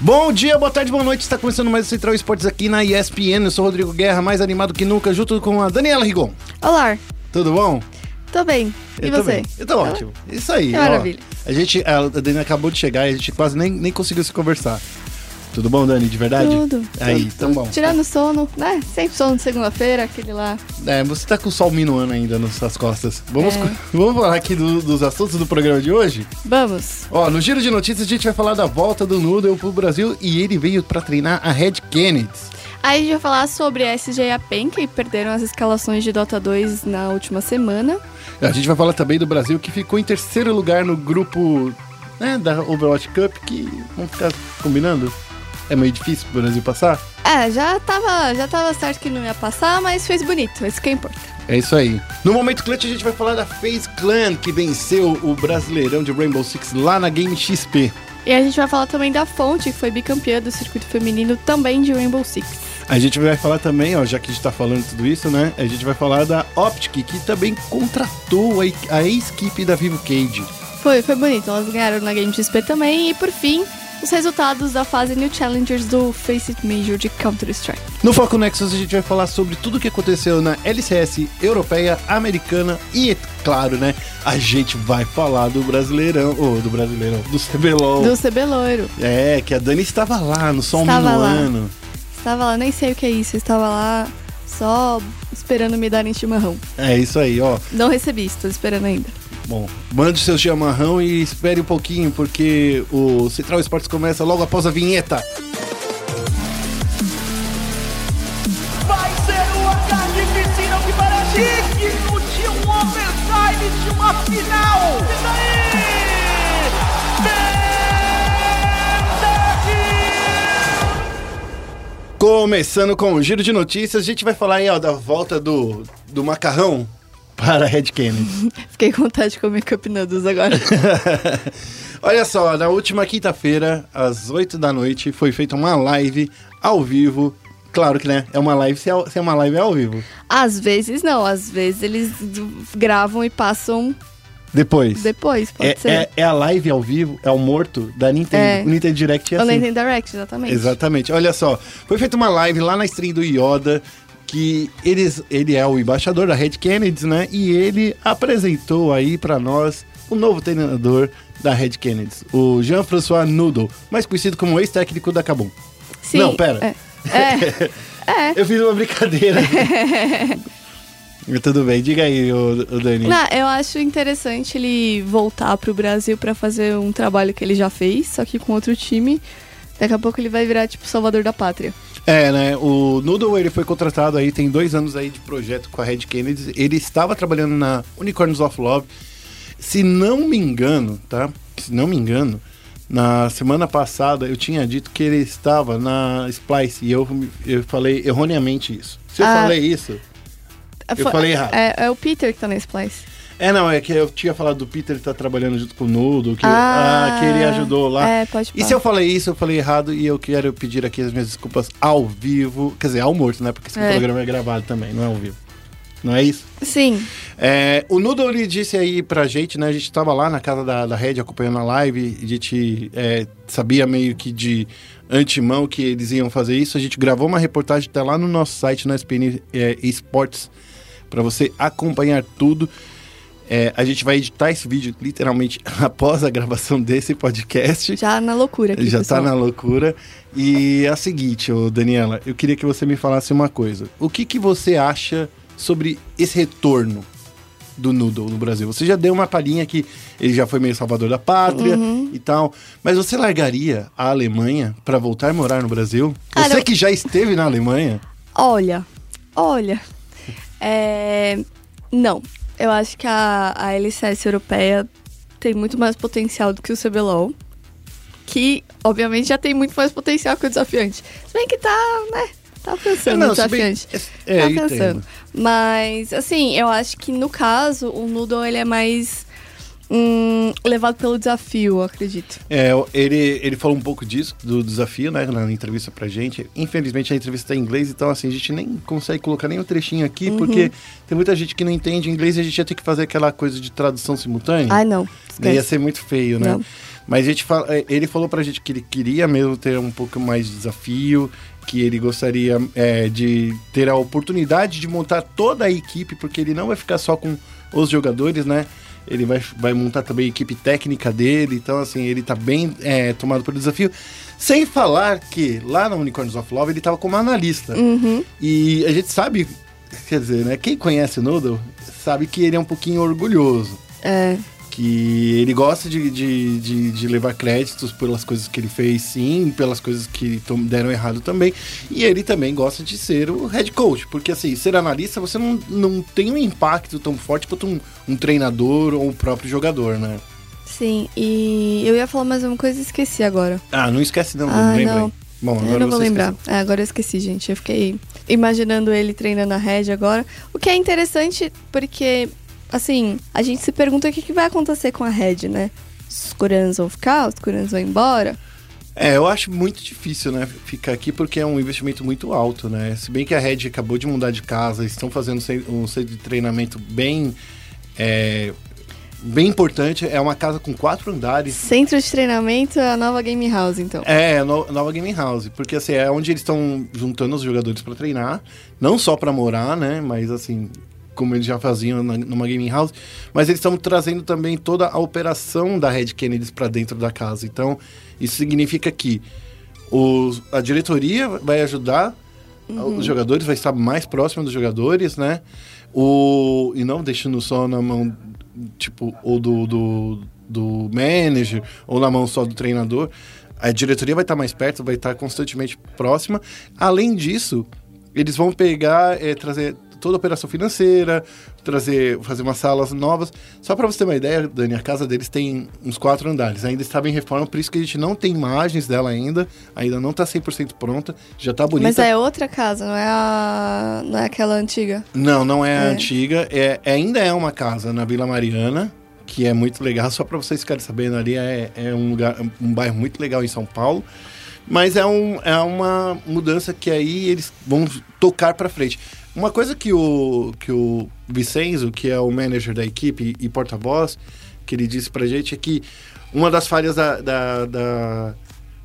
Bom dia, boa tarde, boa noite. Está começando mais o Central Esportes aqui na ESPN. Eu sou o Rodrigo Guerra, mais animado que nunca, junto com a Daniela Rigon. Olá, Tudo bom? tô bem. E Eu você? Eu tô ótimo. Isso aí. Que ó. maravilha. A gente, a Dani acabou de chegar e a gente quase nem, nem conseguiu se conversar. Tudo bom, Dani? De verdade? Tudo. Aí, tudo, então bom. Tirando o sono, né? Sempre sono de segunda-feira, aquele lá. É, você tá com o sol minuano ainda nas suas costas. Vamos, É. vamos falar aqui do- dos assuntos do programa de hoje? Vamos. Ó, no giro de notícias a gente vai falar da volta do Noodle pro Brasil e ele veio pra treinar a Red Kennedy. Aí a gente vai falar sobre a SGA PEN, que perderam as escalações de Dota 2 na última semana. A gente vai falar também do Brasil que ficou em terceiro lugar no grupo né, da Overwatch Cup, que vamos ficar combinando. É meio difícil pro Brasil passar. É, já tava, já tava certo que não ia passar, mas fez bonito, isso que importa. É isso aí. No momento clutch a gente vai falar da FaZe Clan, que venceu o Brasileirão de Rainbow Six lá na Game XP. E a gente vai falar também da Fonte, que foi bicampeã do circuito feminino também de Rainbow Six. A gente vai falar também, ó, já que a gente tá falando tudo isso, né? A gente vai falar da Optic, que também contratou a, a ex-equipe da Vivo Cage. Foi, foi bonito, elas ganharam na Game XP também. E por fim, os resultados da fase New Challengers do Face It Major de Counter-Strike. No Foco Nexus a gente vai falar sobre tudo o que aconteceu na LCS europeia, americana e, é claro, né, a gente vai falar do Brasileirão, ou do Brasileirão, do CBLOL. Do CB Loiro. É, que a Dani estava lá no Sol Estava lá. Minuano. Estava lá, nem sei o que é isso, estava lá só esperando me darem chimarrão. É isso aí, ó. Não recebi, estou esperando ainda. Bom, mande seu chimarrão e espere um pouquinho, porque o Central Esportes começa logo após a vinheta. Vai ser um ataque piscina que parece digno de um overtime de uma final. E daí? Começando com o giro de notícias, a gente vai falar aí, ó, da volta do, do macarrão para Red Kennedy. Fiquei com vontade de comer Cup Noodles agora. Olha só, na última quinta-feira, às 8 da noite, foi feita uma live ao vivo. Claro que, né? É uma live se é, é uma live é ao vivo. às vezes não, às vezes eles gravam e passam Depois. depois, pode É, ser. é, é a live ao vivo, é o morto da Nintendo. É. O Nintendo Direct é assim. Nintendo Direct, exatamente. Exatamente. Olha só, foi feita uma live lá na stream do Yoda, que eles, ele é o embaixador da Red Kennedy, né? E ele apresentou aí pra nós o novo treinador da Red Kennedy, o Jean-François Noodle, mais conhecido como ex-técnico da Kabum. Sim, Não, pera. É. É. é. Eu fiz uma brincadeira. Tudo bem, diga aí, o, Dani. Não, eu acho interessante ele voltar pro Brasil pra fazer um trabalho que ele já fez, só que com outro time. Daqui a pouco ele vai virar, tipo, salvador da pátria. É, né? O Noodle ele foi contratado aí, tem dois anos aí de projeto com a Red Kennedy. Ele estava trabalhando na Unicorns of Love. Se não me engano, tá? Se não me engano, na semana passada eu tinha dito que ele estava na Splice e eu, eu falei erroneamente isso. Se eu Ah. falei isso. Eu falei errado. É, é o Peter que tá na Splice. É, não, é que eu tinha falado do Peter que tá trabalhando junto com o Noodle, que, Ah. ah, que ele ajudou lá. É, pode E se eu falei isso, eu falei errado e eu quero pedir aqui as minhas desculpas ao vivo. Quer dizer, ao morto, né? Porque esse É. programa é gravado também, não é ao vivo. Não é isso? Sim. É, o Noodle ele disse aí pra gente, né? A gente tava lá na casa da, da Red acompanhando a live. A gente é, sabia meio que de antemão que eles iam fazer isso. A gente gravou uma reportagem, tá lá no nosso site, na SPN é, Esportes, pra você acompanhar tudo. É, a gente vai editar esse vídeo literalmente após a gravação desse podcast. Já na loucura aqui, Já pessoal. tá na loucura. E é a seguinte, ô Daniela, eu queria que você me falasse uma coisa. O que, que você acha sobre esse retorno do Noodle no Brasil? Você já deu uma palhinha que ele já foi meio salvador da pátria Uhum. e tal, mas você largaria a Alemanha pra voltar a morar no Brasil? Cara, Você que já esteve na Alemanha? Olha, olha. É... Não. Eu acho que a, a LCS europeia tem muito mais potencial do que o CBLOL. Que, obviamente, já tem muito mais potencial que o desafiante. Se bem que tá, né? Tá pensando no se bem- desafiante. É, tá pensando. entendo. Mas, assim, eu acho que no caso, o Noodle ele é mais hum, levado pelo desafio, eu acredito. É, ele, ele falou um pouco disso, do desafio, né, na entrevista pra gente. Infelizmente a entrevista tá em inglês, então assim, a gente nem consegue colocar nenhum trechinho aqui, Uhum. porque tem muita gente que não entende inglês e a gente ia ter que fazer aquela coisa de tradução simultânea. Ai, não. Ia Esquece. ser muito feio, né? Não. Mas a gente fala, é, ele falou pra gente que ele queria mesmo ter um pouco mais de desafio, que ele gostaria é, de ter a oportunidade de montar toda a equipe, porque ele não vai ficar só com os jogadores, né? Ele vai, vai montar também a equipe técnica dele, então assim, ele tá bem é, tomado pelo desafio. Sem falar que lá na Unicorns of Love ele tava como analista. Uhum. E a gente sabe, quer dizer, né? Quem conhece o Noodle sabe que ele é um pouquinho orgulhoso. É. Que ele gosta de, de, de, de levar créditos pelas coisas que ele fez, sim, pelas coisas que deram errado também. E ele também gosta de ser o head coach, porque assim, ser analista você não, não tem um impacto tão forte quanto um, um treinador ou o próprio jogador, né? Sim, e eu ia falar mais uma coisa e esqueci agora. Ah, não esquece não, Ah, lembra? não. Bom, agora eu não vou lembrar. É, agora eu esqueci, gente. Eu fiquei imaginando ele treinando a Red agora. O que é interessante porque, assim, a gente se pergunta o que, que vai acontecer com a Red, né? Os coreanos vão ficar, os coreanos vão embora. É, eu acho muito difícil, né, ficar aqui porque é um investimento muito alto, né? Se bem que a Red acabou de mudar de casa, estão fazendo um centro de treinamento bem, é, bem importante. É uma casa com quatro andares. Centro de treinamento é a nova Game House, então. É, no- nova gaming house, porque assim é onde eles estão juntando os jogadores para treinar, não só para morar, né, mas assim como eles já faziam na- numa gaming house, mas eles estão trazendo também toda a operação da Red Kennedy para dentro da casa. Então isso significa que os- a diretoria vai ajudar os jogadores, vai estar mais próximo dos jogadores, né? O, e não deixando só na mão, tipo, ou do, do, do manager, ou na mão só do treinador. A diretoria vai estar mais perto, vai estar constantemente próxima. Além disso, eles vão pegar, eh, trazer toda a operação financeira, trazer, fazer umas salas novas. Só para você ter uma ideia, Dani, a casa deles tem uns quatro andares. Ainda estava em reforma, por isso que a gente não tem imagens dela ainda. Ainda não está 100% pronta. Já está bonita. Mas é outra casa, não é a. não é aquela antiga. Não, não é a É. antiga. É, ainda é uma casa na Vila Mariana, que é muito legal. Só para vocês ficarem sabendo, ali é, é um, lugar, um bairro muito legal em São Paulo. Mas é, um, é uma mudança que aí eles vão tocar para frente. Uma coisa que o, que o Vicenzo, que é o manager da equipe e porta-voz, que ele disse pra gente é que uma das falhas da, da, da,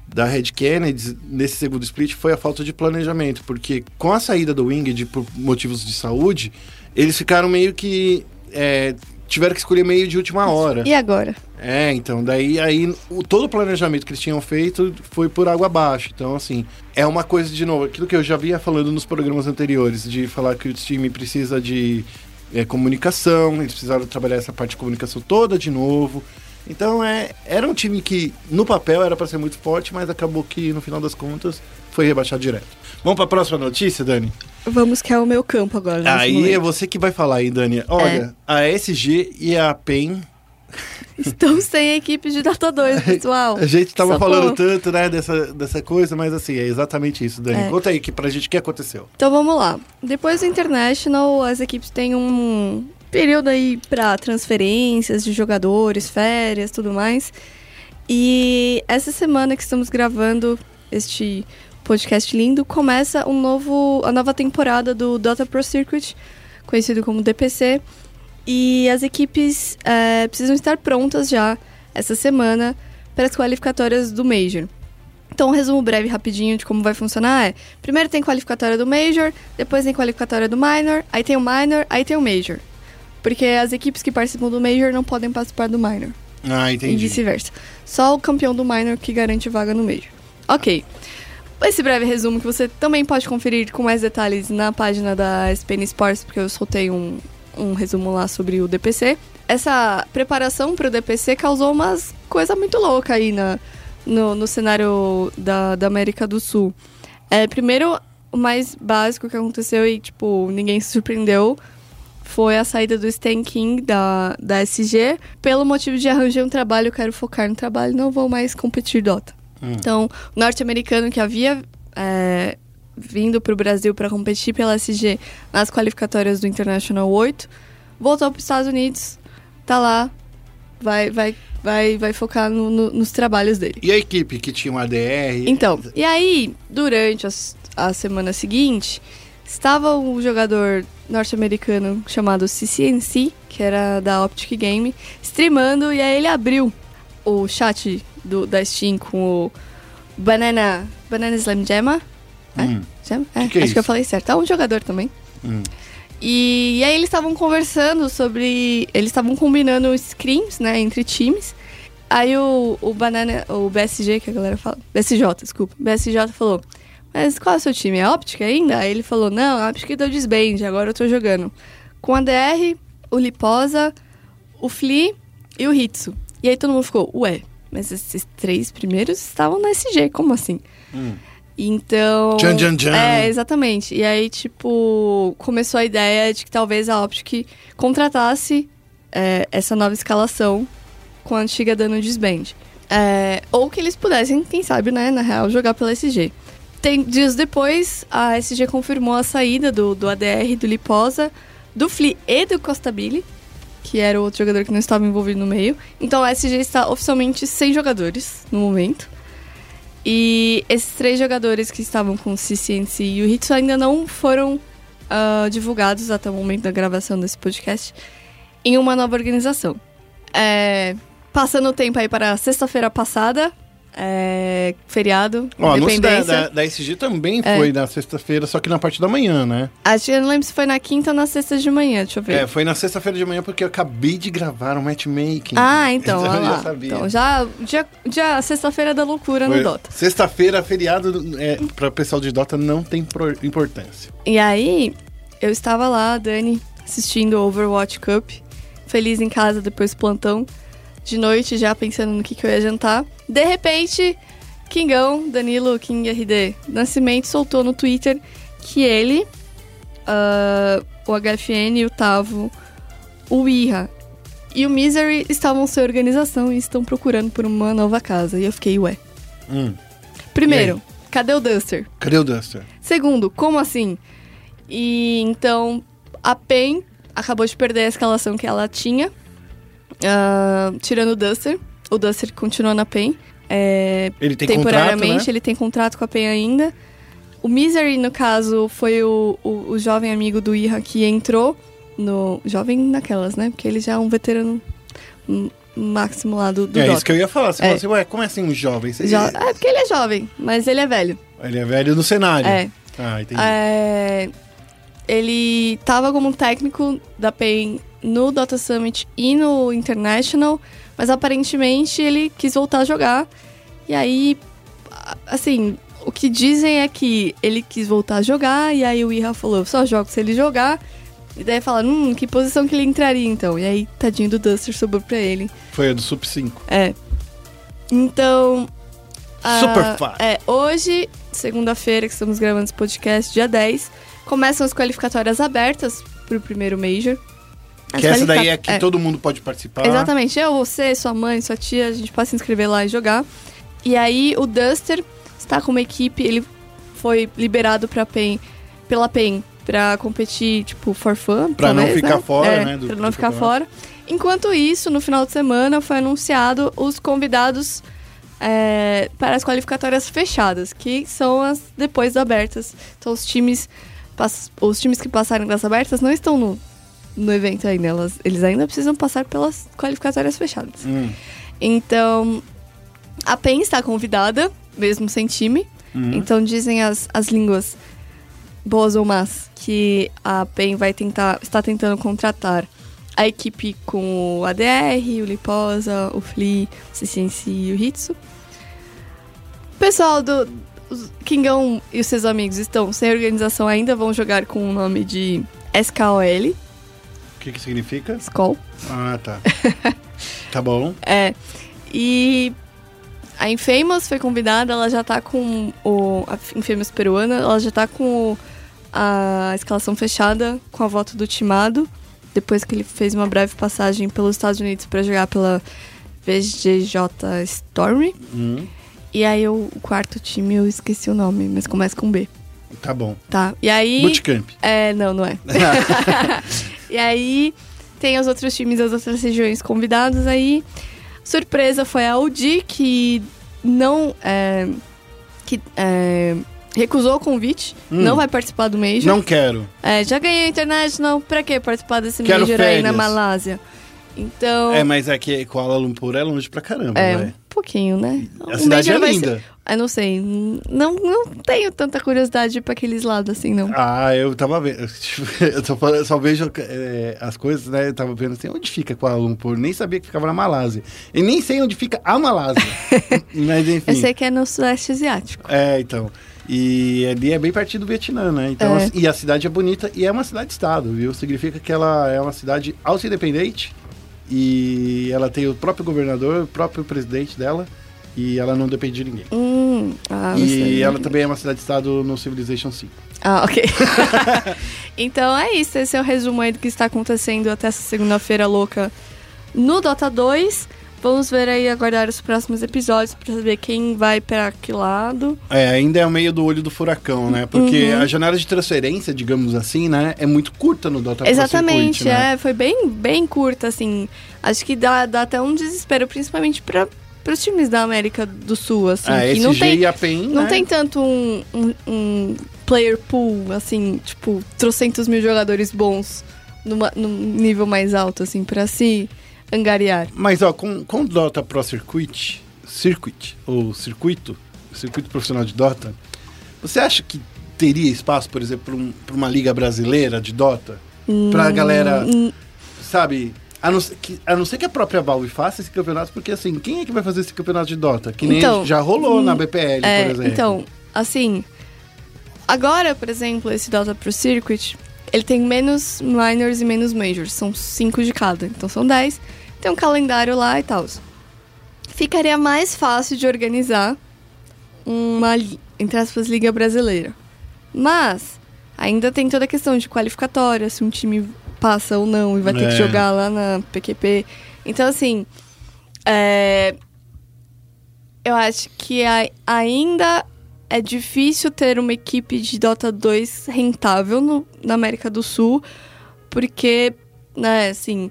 da Red Kennedy nesse segundo split foi a falta de planejamento, porque com a saída do Winged por motivos de saúde, eles ficaram meio que. é, tiveram que escolher meio de última hora. E agora? É, então, daí aí o, todo o planejamento que eles tinham feito foi por água abaixo. Então, assim, é uma coisa, de novo, aquilo que eu já vinha falando nos programas anteriores, de falar que o time precisa de é, comunicação, eles precisaram trabalhar essa parte de comunicação toda de novo. Então, é, era um time que, no papel, era para ser muito forte, mas acabou que, no final das contas, foi rebaixado direto. Vamos para a próxima notícia, Dani? Vamos que é o meu campo agora. Aí é momento. você que vai falar aí, Dani. Olha, a SG e a PEN Estão sem equipe de Dota 2, pessoal. A gente tava Socorro. falando tanto, né, dessa, dessa coisa, mas assim, é exatamente isso, Dani. É. Conta aí que pra gente o que aconteceu. Então vamos lá. Depois do International, as equipes têm um período aí pra transferências de jogadores, férias, tudo mais. E essa semana que estamos gravando este podcast lindo, começa um novo, a nova temporada do Dota Pro Circuit, conhecido como DPC. E as equipes é, precisam estar prontas já essa semana para as qualificatórias do Major. Então, um resumo breve, rapidinho, de como vai funcionar é... Primeiro tem qualificatória do Major, depois tem qualificatória do Minor, aí tem o Minor, aí tem o Major. Porque as equipes que participam do Major não podem participar do Minor. Ah, E entendi. vice-versa. Só o campeão do Minor que garante vaga no Major. Ok. Esse breve resumo que você também pode conferir com mais detalhes na página da SPN Sports, porque eu soltei um, um resumo lá sobre o DPC. Essa preparação para o DPC causou umas coisa muito louca aí na, no, no cenário da, da América do Sul. É, primeiro, o mais básico que aconteceu e, tipo, ninguém se surpreendeu foi a saída do Stan King da, da SG. Pelo motivo de arranjar um trabalho, quero focar no trabalho, não vou mais competir Dota. Hum. Então, o norte-americano que havia é, vindo para o Brasil para competir pela SG nas qualificatórias do International 8, voltou para os Estados Unidos, tá lá, vai, vai, vai, vai focar no- no- nos trabalhos dele. E a equipe que tinha um ADR? Então, e aí, durante as- a semana seguinte, estava um jogador norte-americano chamado CCNC, que era da Optic Game, streamando, e aí ele abriu o chat do, da Steam com o Banana, Banana Slam Jamma. É? Hum. Jam? É, Que que é acho isso? que eu falei certo. É um jogador também. Hum. E, e aí eles estavam conversando sobre. Eles estavam combinando screens, né, entre times. Aí o, o Banana, o BSG, que a galera fala. BSJ, desculpa. BSJ falou: Mas qual é o seu time? É Optic ainda? Aí ele falou: Não, a Optic deu desband, agora eu tô jogando. Com a DR, o Liposa, o Flea e o Hitsu. E aí todo mundo ficou: Ué, mas esses três primeiros estavam na SG, como assim? Hum. Então. Tchan, tchan, tchan. É, exatamente. E aí, tipo, começou a ideia de que talvez a Optic contratasse é, essa nova escalação com a antiga dando desband. É, ou que eles pudessem, quem sabe, né, na real, jogar pela SG. Tem, dias depois, a SG confirmou a saída do, do ADR, do Liposa, do Flea e do Costa Billy, que era o outro jogador que não estava envolvido no meio. Então a SG está oficialmente sem jogadores no momento. E esses três jogadores que estavam com o CCNC e o Hitsu ainda não foram ah, divulgados até o momento da gravação desse podcast em uma nova organização. É, passando o tempo aí para sexta-feira passada, é, feriado, Ó, o anúncio da, da, da SG também É. foi na sexta-feira, só que na parte da manhã, né? Acho que eu não lembro se foi na quinta ou na sexta de manhã, deixa eu ver. É, foi na sexta-feira de manhã porque eu acabei de gravar um matchmaking. Ah, então, eu olha já lá. sabia. Então, já, já, já sexta-feira da loucura Foi- no Dota. Sexta-feira, feriado, é, para o pessoal de Dota não tem importância. E aí, eu estava lá, Dani, assistindo o Overwatch Cup, feliz em casa depois do plantão, de noite já pensando no que, que eu ia jantar. De repente, Kingão, Danilo King RD Nascimento soltou no Twitter que ele, ah, o HFN, o Tavo, o Ira e o Misery estavam sem organização e estão procurando por uma nova casa. E eu fiquei, ué. Hum. Primeiro, cadê o Duster? Cadê o Duster? Segundo, como assim? E então a PEN acabou de perder a escalação que ela tinha, ah, tirando o Duster. O Duster continua na PEN. é, Ele tem temporariamente, contrato, né? ele tem contrato com a PEN ainda. O Misery, no caso, foi o, o, o jovem amigo do Ira que entrou no. Jovem naquelas, né? Porque ele já é um veterano máximo lá do, do É Dota. isso que eu ia falar. Você É. falou assim, ué, como é assim um jovem? Você- Jo- É porque ele é jovem, mas ele é velho. Ele é velho no cenário. É. Ah, entendi. É, ele tava como técnico da PEN no Dota Summit e no International, mas aparentemente ele quis voltar a jogar. E aí, a- assim, o que dizem é que ele quis voltar a jogar, e aí o Ira falou, só jogo se ele jogar. E daí falaram, hum, que posição que ele entraria então? E aí, tadinho do Duster sobrou pra ele. Foi a do Sup 5. É. Então. a- Super fácil. É, hoje, segunda-feira, que estamos gravando esse podcast, dia 10, começam as qualificatórias abertas pro primeiro Major. Que essa daí é que todo mundo pode participar. Exatamente. Eu, você, sua mãe, sua tia, a gente pode se inscrever lá e jogar. E aí, o Duster está com uma equipe, ele foi liberado pra PEN, pela PEN pra competir, tipo, for fun. Pra não talvez, ficar né? fora, É, né, do- pra não ficar fora. Enquanto isso, no final de semana, foi anunciado os convidados é, para as qualificatórias fechadas, que são as depois abertas. Então, os times, os times que passarem das abertas não estão no, no evento ainda. Elas, eles ainda precisam passar pelas qualificatórias fechadas. Hum. Então, a PEN está convidada, mesmo sem time. Uhum. Então, dizem as, as línguas boas ou más que a PEN vai tentar, está tentando contratar a equipe com o ADR, o Liposa, o Flea, o CCNC e o Hitsu. O pessoal do Kingão e os seus amigos estão sem organização ainda, vão jogar com o nome de SKOL, que que significa? SKOL. Ah, tá. tá bom. É. E a Infamous foi convidada, ela já tá com o. A Infamous peruana, ela já tá com a escalação fechada com a volta do Timado. Depois que ele fez uma breve passagem pelos Estados Unidos para jogar pela VGJ Storm. Hum. E aí o, o quarto time eu esqueci o nome, mas começa com B. Tá bom. Tá. E aí. Bootcamp. É, não, não é. e aí tem os outros times das outras regiões convidados aí. Surpresa foi a Audi, que não. é, que é, recusou o convite, Hum. não vai participar do Major. Não quero. É, já ganhei a internet, não. Pra que participar desse Quero Major aí na férias. Malásia? Então. É, mas é que Kuala Lumpur é longe pra caramba, É, vai. Pouquinho, né? A cidade é linda. ser- Eu não sei. Não, não tenho tanta curiosidade pra aqueles lados assim, não. Ah, eu tava vendo. Eu só, só vejo é, as coisas, né? Eu tava vendo assim, onde fica Kuala Lumpur? Nem sabia que ficava na Malásia. E nem sei onde fica a Malásia. Mas enfim. Eu sei que é no Sudeste Asiático. É, então. E ali é bem pertinho do Vietnã, né? Então, É. assim, e a cidade é bonita e é uma cidade-estado, viu? Significa que ela é uma cidade auto-independente e ela tem o próprio governador, o próprio presidente dela e ela não depende de ninguém. Hum, ah, e sei. ela também é uma cidade-estado no Civilization 5. Ah, ok. então é isso. Esse é o resumo aí do que está acontecendo até essa segunda-feira louca no Dota 2. Vamos ver aí, aguardar os próximos episódios pra saber quem vai pra que lado. É, ainda é o meio do olho do furacão, né? Porque Uhum. a janela de transferência, digamos assim, né? É muito curta no Dota Pro Exatamente, Circuit, né? é. Foi bem, bem curta, assim. Acho que dá, dá até um desespero, principalmente pra, pros times da América do Sul, assim. Ah, que não tem, e a PEN, não né? tem tanto um, um, um player pool, assim, tipo, trocentos mil jogadores bons numa, num nível mais alto, assim, pra se angariar. Mas, ó, com, com o Dota Pro Circuit, Circuit, ou circuito, circuito profissional de Dota, você acha que teria espaço, por exemplo, pra, um- uma liga brasileira de Dota? Pra galera, Hum, sabe... A não, ser que, a não ser que a própria Valve faça esse campeonato, porque assim, quem é que vai fazer esse campeonato de Dota? Que nem Então, já rolou na hum, BPL, É, por exemplo. então, assim, agora, por exemplo, esse Dota Pro Circuit, ele tem menos minors e menos majors, são cinco de cada, então são 10. Tem um calendário lá e tal. Ficaria mais fácil de organizar uma, entre aspas, liga brasileira. Mas, ainda tem toda a questão de qualificatória, se um time passa ou não e vai ter É. que jogar lá na PQP. Então, assim, é, eu acho que ainda é difícil ter uma equipe de Dota 2 rentável no- na América do Sul, porque, né, assim,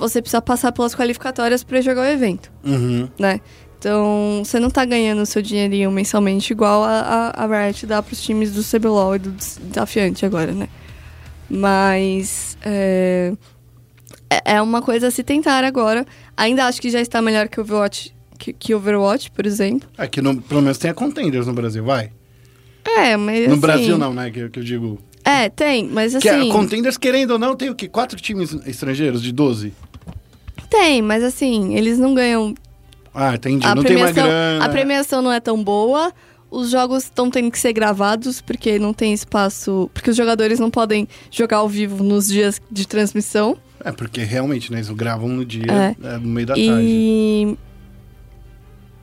você precisa passar pelas qualificatórias para jogar o evento, Uhum. né? Então, você não tá ganhando o seu dinheirinho mensalmente igual a, a, a Riot dá pros times do CBLOL e do Desafiante agora, né? Mas é, é- é uma coisa a se tentar agora. Ainda acho que já está melhor que Overwatch, que, que Overwatch, por exemplo. Aqui, no, pelo menos, tem a Contenders no Brasil, vai? É, mas No assim, Brasil não, né? Que, que eu digo. É, tem, mas Que assim... a Contenders, querendo ou não, tem o quê? Quatro times estrangeiros de 12? Tem, mas assim, eles não ganham... Ah, entendi. A não tem premiação, grana. a premiação não é tão boa. Os jogos estão tendo que ser gravados, porque não tem espaço... Porque os jogadores não podem jogar ao vivo nos dias de transmissão. É, porque realmente, né? Eles gravam no dia, É. é, no meio da tarde. E...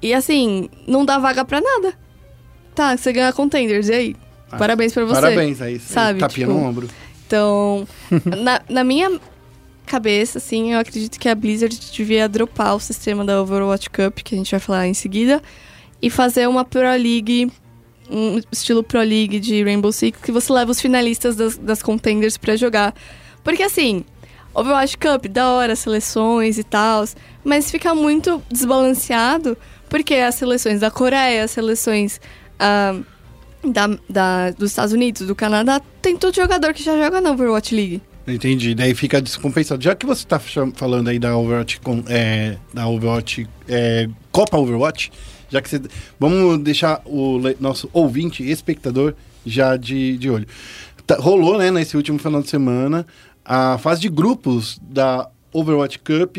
E assim, não dá vaga pra nada. Tá, você ganha contenders, e aí? Ah, Parabéns pra você. Parabéns, aí. Sabe, Tapinha tipo, no ombro. Então, na, na minha cabeça, assim, eu acredito que a Blizzard devia dropar o sistema da Overwatch Cup, que a gente vai falar em seguida, e fazer uma Pro League, um estilo Pro League de Rainbow Six, que você leva os finalistas das, das contenders pra jogar. Porque, assim, Overwatch Cup, da hora, seleções e tal, mas fica muito desbalanceado, porque as seleções da Coreia, as seleções... ah, da, da- dos Estados Unidos, do Canadá, tem todo jogador que já joga na Overwatch League. Entendi. Daí fica descompensado. Já que você tá cham- falando aí da Overwatch, com, é, da Overwatch, é, Copa Overwatch, já que você. Vamos deixar o nosso ouvinte, espectador, já de, de olho. Tá- rolou, né, nesse último final de semana, a fase de grupos da Overwatch Cup.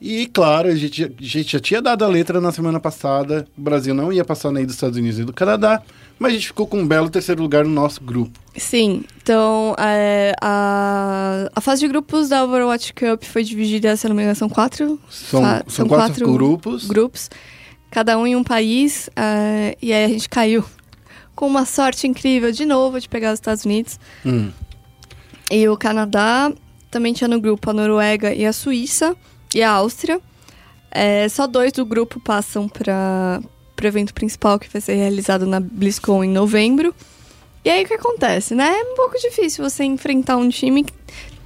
E, claro, a gente, já- a gente já tinha dado a letra na semana passada. O Brasil não ia passar nem dos Estados Unidos e do Canadá. Mas a gente ficou com um belo terceiro lugar no nosso grupo. Sim, então é, a, a fase de grupos da Overwatch Cup foi dividida, se não me engano, são quatro, São, fa- são, quatro, grupos. grupos, cada um em um país, é, e aí a gente caiu com uma sorte incrível de novo de pegar os Estados Unidos. Hum. E o Canadá também tinha no grupo a Noruega e a Suíça e a Áustria. É, só dois do grupo passam para o evento principal que vai ser realizado na BlizzCon em novembro. E aí o que acontece, né? É um pouco difícil você enfrentar um time que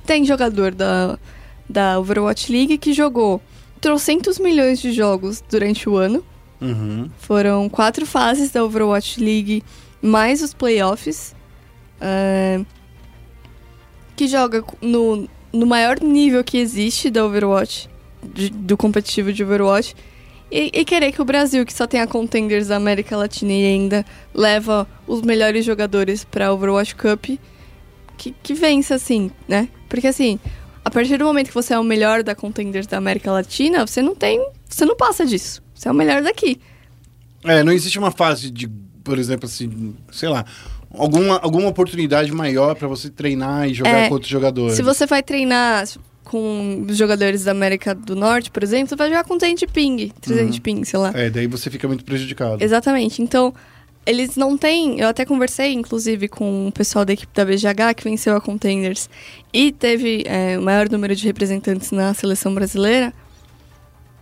tem jogador da, da Overwatch League que jogou trocentos milhões de jogos durante o ano. Uhum. Foram quatro fases da Overwatch League, mais os playoffs. é, que joga no, no maior nível que existe da Overwatch, de- do competitivo de Overwatch. E, e querer que o Brasil, que só tem a contenders da América Latina e ainda leva os melhores jogadores pra Overwatch Cup, que, que vença, assim, né? Porque assim, a partir do momento que você é o melhor da contenders da América Latina, você não tem. Você não passa disso. Você é o melhor daqui. É, não existe uma fase de, por exemplo, assim, sei lá, alguma, alguma oportunidade maior pra você treinar e jogar É, com outros jogadores. Se você vai treinar com os jogadores da América do Norte, por exemplo, você vai jogar com 200 ping, 300 ping, sei lá. É, daí você fica muito prejudicado. Exatamente. Então, eles não têm. Eu até conversei, inclusive, com o pessoal da equipe da BGH que venceu a Contenders e teve é, o maior número de representantes na seleção brasileira.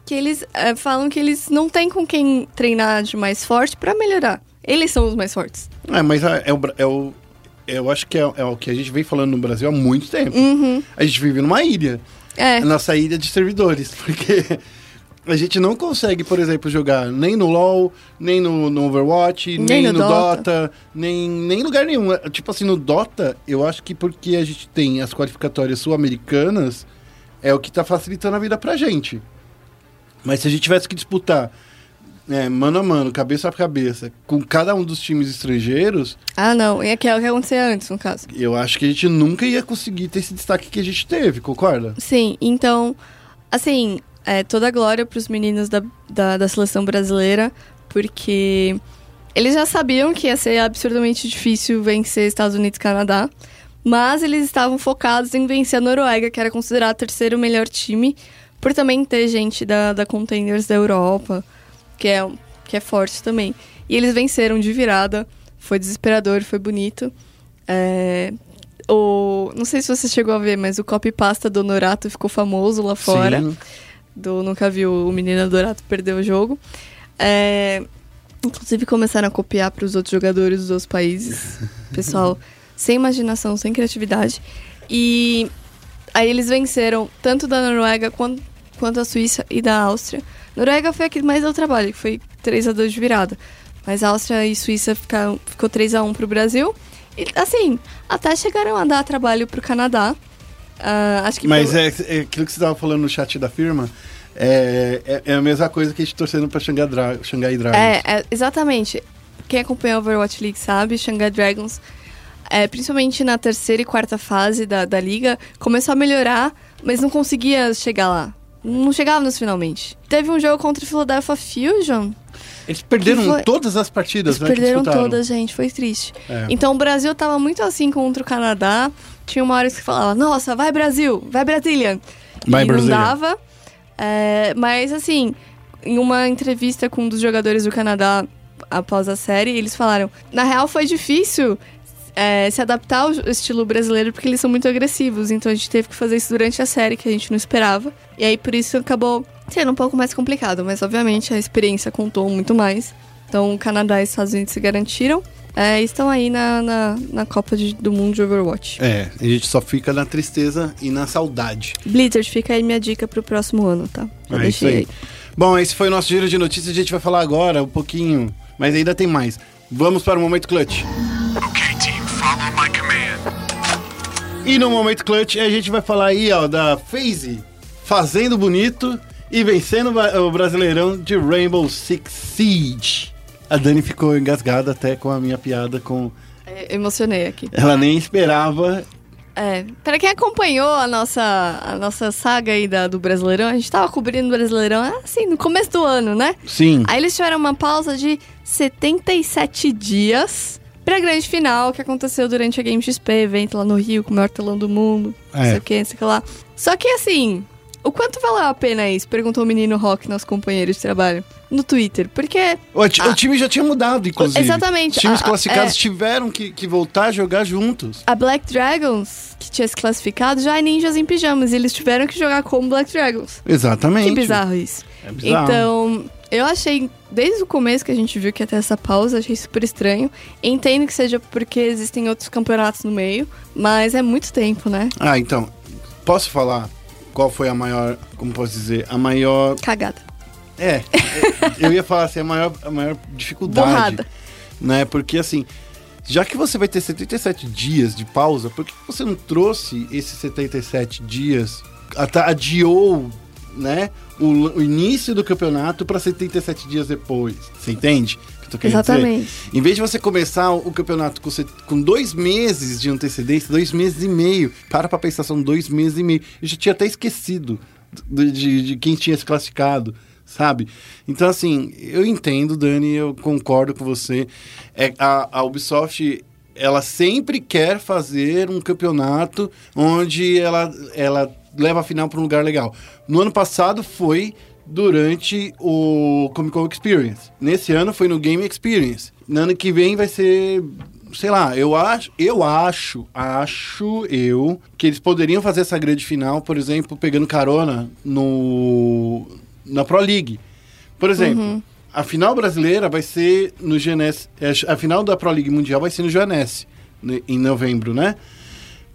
Que eles é, falam que eles não têm com quem treinar de mais forte pra melhorar. Eles são os mais fortes. É, mas é, é o, é o- eu acho que é, é o que a gente vem falando no Brasil há muito tempo. Uhum. A gente vive numa ilha. É. a nossa ilha de servidores, porque a gente não consegue, por exemplo, jogar nem no LoL, nem no, no Overwatch, nem, no no, Dota. Dota, nem, nem em lugar nenhum. Tipo assim, no Dota, eu acho que porque a gente tem as qualificatórias sul-americanas, é o que tá facilitando a vida pra gente. Mas se a gente tivesse que disputar é, mano a mano, cabeça a cabeça, com cada um dos times estrangeiros, Ah, não. E que é o que acontecia antes, no caso. eu acho que a gente nunca ia conseguir ter esse destaque que a gente teve, concorda? Sim, então, assim, é, toda a glória pros meninos da, da, da seleção brasileira, porque eles já sabiam que ia ser absurdamente difícil vencer Estados Unidos e Canadá, mas eles estavam focados em vencer a Noruega, que era considerado o terceiro melhor time, por também ter gente da, da Contenders da Europa, que é, que é forte também. E eles venceram de virada, foi desesperador, foi bonito. É, o, não sei se você chegou a ver, mas o copy pasta do Norato ficou famoso lá fora. Sim. Do Nunca Viu o Menino Dorato perder o jogo. É, inclusive começaram a copiar para os outros jogadores dos outros países. Pessoal sem imaginação, sem criatividade. E aí eles venceram tanto da Noruega quanto, quanto a Suíça e da Áustria. Noruega foi a que mais deu trabalho, que foi 3 a 2 de virada. Mas Áustria e Suíça ficaram, ficou 3 a 1 pro Brasil. E assim, até chegaram a dar trabalho pro Canadá. Ah, acho que Mas pelo- é, é aquilo que você estava falando no chat da firma. É, é, é a mesma coisa que a gente torcendo pra Xangai, Dra Xangai Dragons. É, é, exatamente. Quem acompanha a Overwatch League sabe, Shanghai Dragons, é, principalmente na terceira e quarta fase da, da liga, começou a melhorar, mas não conseguia chegar lá. Não chegava nos finalmente. Teve um jogo contra o Philadelphia Fusion. Eles perderam foi- todas as partidas, Eles né? perderam todas, gente. Foi triste. É. Então o Brasil tava muito assim contra o Canadá. Tinha uma hora que falava, nossa, vai Brasil, vai Brasília. Vai, e Brasília. não dava. É, mas assim, em uma entrevista com um dos jogadores do Canadá após a série, eles falaram, na real foi difícil é, se adaptar ao estilo brasileiro porque eles são muito agressivos. Então a gente teve que fazer isso durante a série, que a gente não esperava. E aí por isso acabou sendo um pouco mais complicado. Mas obviamente a experiência contou muito mais. Então, o Canadá e Estados Unidos se garantiram. É, estão aí na, na, na Copa de- do Mundo de Overwatch. É, a gente só fica na tristeza e na saudade. Blizzard, fica aí minha dica pro próximo ano, tá? Já É isso deixei aí. aí. Bom, esse foi o nosso giro de notícias. A gente vai falar agora um pouquinho, mas ainda tem mais. Vamos para o Momento Clutch. E no Momento Clutch a gente vai falar aí, ó, da FaZe fazendo bonito e vencendo o Brasileirão de Rainbow Six Siege. A Dani ficou engasgada até com a minha piada com... É, emocionei aqui. Ela nem esperava. É, pra quem acompanhou a nossa, a nossa saga aí da, do Brasileirão, a gente tava cobrindo o Brasileirão, assim, no começo do ano, né? Sim. Aí eles tiveram uma pausa de 77 dias pra grande final que aconteceu durante a Game XP, evento lá no Rio, com o maior telão do mundo, não É. sei o que, não sei o que lá. Só que assim, o quanto valeu a pena isso? Perguntou o menino Rock, nosso companheiro de trabalho, no Twitter. Porque O, Ah. o time já tinha mudado, inclusive. Exatamente. Os times A- a- classificados é. tiveram que, que voltar a jogar juntos. a Black Dragons, que tinha se classificado, já é ninjas em pijamas. E eles tiveram que jogar como Black Dragons. Exatamente. Que bizarro isso. É bizarro. Então, eu achei, desde o começo que a gente viu que ia ter essa pausa, achei super estranho. Entendo que seja porque existem outros campeonatos no meio, mas é muito tempo, né? Ah, então, posso falar qual foi a maior, como posso dizer, a maior... Cagada. É, eu ia falar assim, a maior, a maior dificuldade. Borrada. Né, porque assim, já que você vai ter 77 dias de pausa, por que você não trouxe esses 77 dias, até adiou né, o, o início do campeonato para 77 dias depois. Você entende? Exatamente. dizer? Em vez de você começar o campeonato com, com dois meses de antecedência, dois meses e meio, para pra pensar, são dois meses e meio. Eu já tinha até esquecido de, de- de quem tinha se classificado, sabe? Então, assim, eu entendo, Dani, eu concordo com você. É, a, a Ubisoft, ela sempre quer fazer um campeonato onde ela, ela leva a final para um lugar legal. No ano passado foi durante o Comic Con Experience. Nesse ano foi no Game Experience. No ano que vem vai ser, sei lá, eu acho, eu acho, acho eu que eles poderiam fazer essa grande final, por exemplo, pegando carona no na Pro League. Por exemplo, a final brasileira vai ser no GNS, é, a final da Pro League Mundial vai ser no GNS ne- em novembro, né?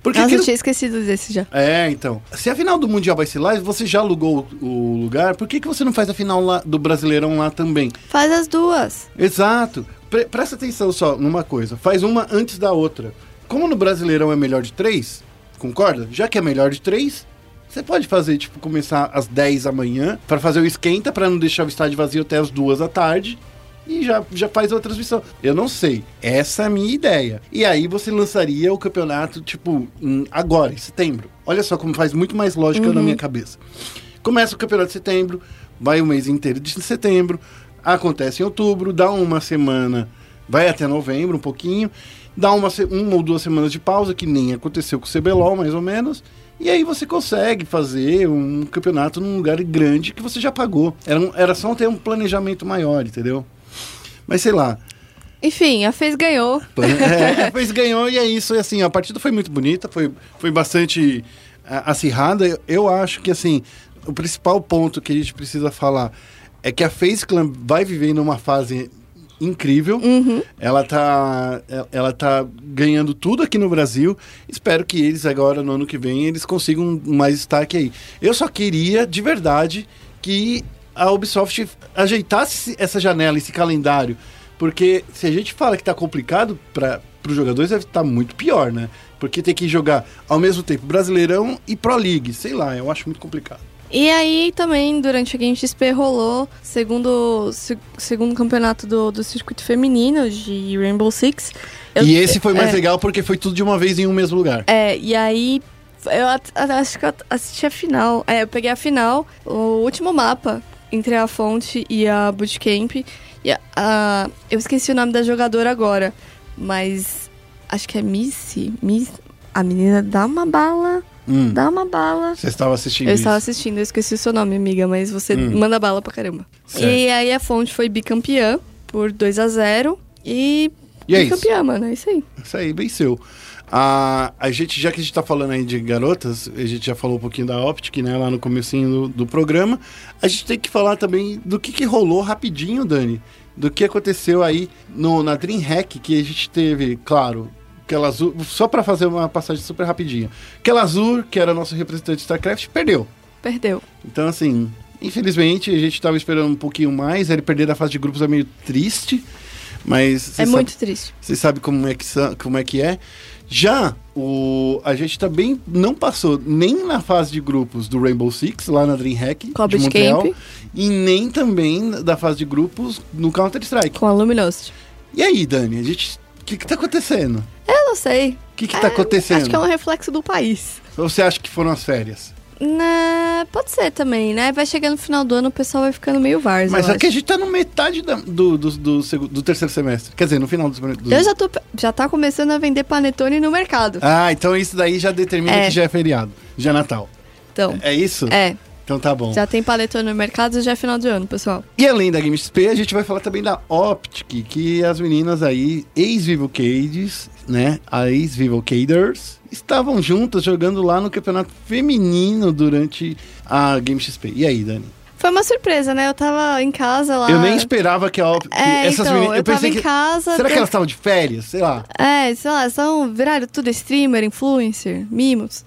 Porque Nossa, aqui eu tinha esquecido desse já. é, então. Se a final do Mundial vai ser lá, e você já alugou o, o lugar, por que, que você não faz a final lá, do Brasileirão lá também? Faz as duas. Exato. Pre- presta atenção só numa coisa. Faz uma antes da outra. Como no Brasileirão é melhor de três, concorda? Já que é melhor de três, você pode fazer, tipo, começar às 10 da manhã para fazer o esquenta, para não deixar o estádio vazio até as duas da tarde. E já, já faz a transmissão. Eu não sei. Essa é a minha ideia. E aí você lançaria o campeonato, tipo, agora, em setembro. Olha só como faz muito mais lógica na minha cabeça. Começa o campeonato de setembro, vai o mês inteiro de setembro, acontece em outubro, dá uma semana, vai até novembro um pouquinho, dá uma, uma ou duas semanas de pausa, que nem aconteceu com o CBLOL, mais ou menos, e aí você consegue fazer um campeonato num lugar grande que você já pagou. Era, um- era só ter um planejamento maior, entendeu? Mas sei lá, Enfim, a FaZe ganhou. é, fez ganhou e é isso. E assim, a partida foi muito bonita, foi, foi bastante ah, acirrada. Eu, eu acho que assim, o principal ponto que a gente precisa falar é que a FaZe Clan vai viver numa fase incrível. Ela tá ela- ela tá ganhando tudo aqui no Brasil. Espero que eles agora no ano que vem eles consigam mais destaque aí. Eu só queria de verdade que a Ubisoft ajeitasse essa janela, esse calendário, porque se a gente fala que tá complicado para os jogadores deve estar muito pior, né? Porque tem que jogar ao mesmo tempo Brasileirão e Pro League, sei lá, eu acho muito complicado. E aí também, durante a Game XP, rolou segundo, se- segundo campeonato do, do circuito feminino de Rainbow Six. Eu- e esse foi mais é, legal porque foi tudo de uma vez em um mesmo lugar. É, e aí eu acho que eu assisti a final. É, eu peguei a final, o último mapa entre a fonte e a bootcamp. E a, a- eu esqueci o nome da jogadora agora, mas acho que é Missy. Miss, a menina dá uma bala, Hum, dá uma bala. você estava assistindo Eu isso. estava assistindo, eu esqueci o seu nome, amiga, mas você Hum. manda bala pra caramba. Certo. E aí a fonte foi bicampeã por 2 a 0 e, E é isso. bicampeã, mano, é isso aí. Isso aí, venceu. A, a gente, já que a gente tá falando aí de garotas, a gente já falou um pouquinho da Optic, né, lá no comecinho do, do programa. A gente tem que falar também do que, que rolou rapidinho, Dani. Do que aconteceu aí no, na DreamHack, que a gente teve, claro, aquela azul. Só pra fazer uma passagem super rapidinha. Aquela azul, que era nosso representante de StarCraft, perdeu. Perdeu. Então, assim, infelizmente, a gente tava esperando um pouquinho mais. Ele perder da fase de grupos é meio triste. Mas. é sabe- muito triste. você sabe como é que, como é, que é. Já o, a gente também não passou nem na fase de grupos do Rainbow Six, lá na DreamHack Com a de. Montreal, e nem também da fase de grupos no Counter-Strike. Com a Luminosity. E aí, Dani, a gente... O que, que tá acontecendo? Eu não sei. O que, que tá acontecendo? Acho que é um reflexo do país. Ou você acha que foram as férias? Né, pode ser também, né? Vai chegando no final do ano, o pessoal vai ficando meio várzea. Mas é que a acho. gente tá no metade da- do, do, do, do terceiro semestre. Quer dizer, no final do... do... Eu já tô. Já tá começando a vender panetone no mercado. Ah, então isso daí já determina É. que já é feriado. Já é Natal. Então, É isso? é. Então tá bom. Já tem panetone no mercado e já é final de ano, pessoal. E além da Game XP, a gente vai falar também da Optic, que as meninas aí, ex-Vivo Cades, né? A ex-Vivo Caders, estavam juntas jogando lá no campeonato feminino durante a Game XP. E aí, Dani? Foi uma surpresa, né? Eu tava em casa lá. Eu nem esperava que a Optic. É, essas então, meninas. eu tava pensei em que. casa. Será que eu- elas estavam de férias? Sei lá. É, sei lá, são viraram tudo streamer, influencer, mimos.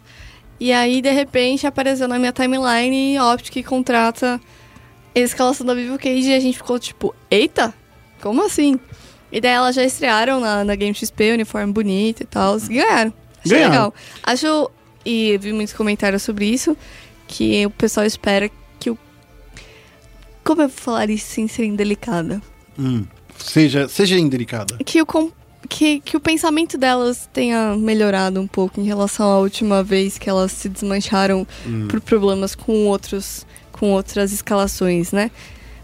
E aí, de repente, apareceu na minha timeline Optic contrata que elas são da Vivo Cage e a gente ficou tipo, eita, como assim? E daí elas já estrearam na, na Game XP, uniforme bonito e tal, e ganharam. Achei legal. Acho, e vi muitos comentários sobre isso, que o pessoal espera que Como eu vou falar isso sem ser indelicada? Hum. Seja, seja indelicada. Que o, que, que o pensamento delas tenha melhorado um pouco em relação à última vez que elas se desmancharam Hum. por problemas com outros com outras escalações, né?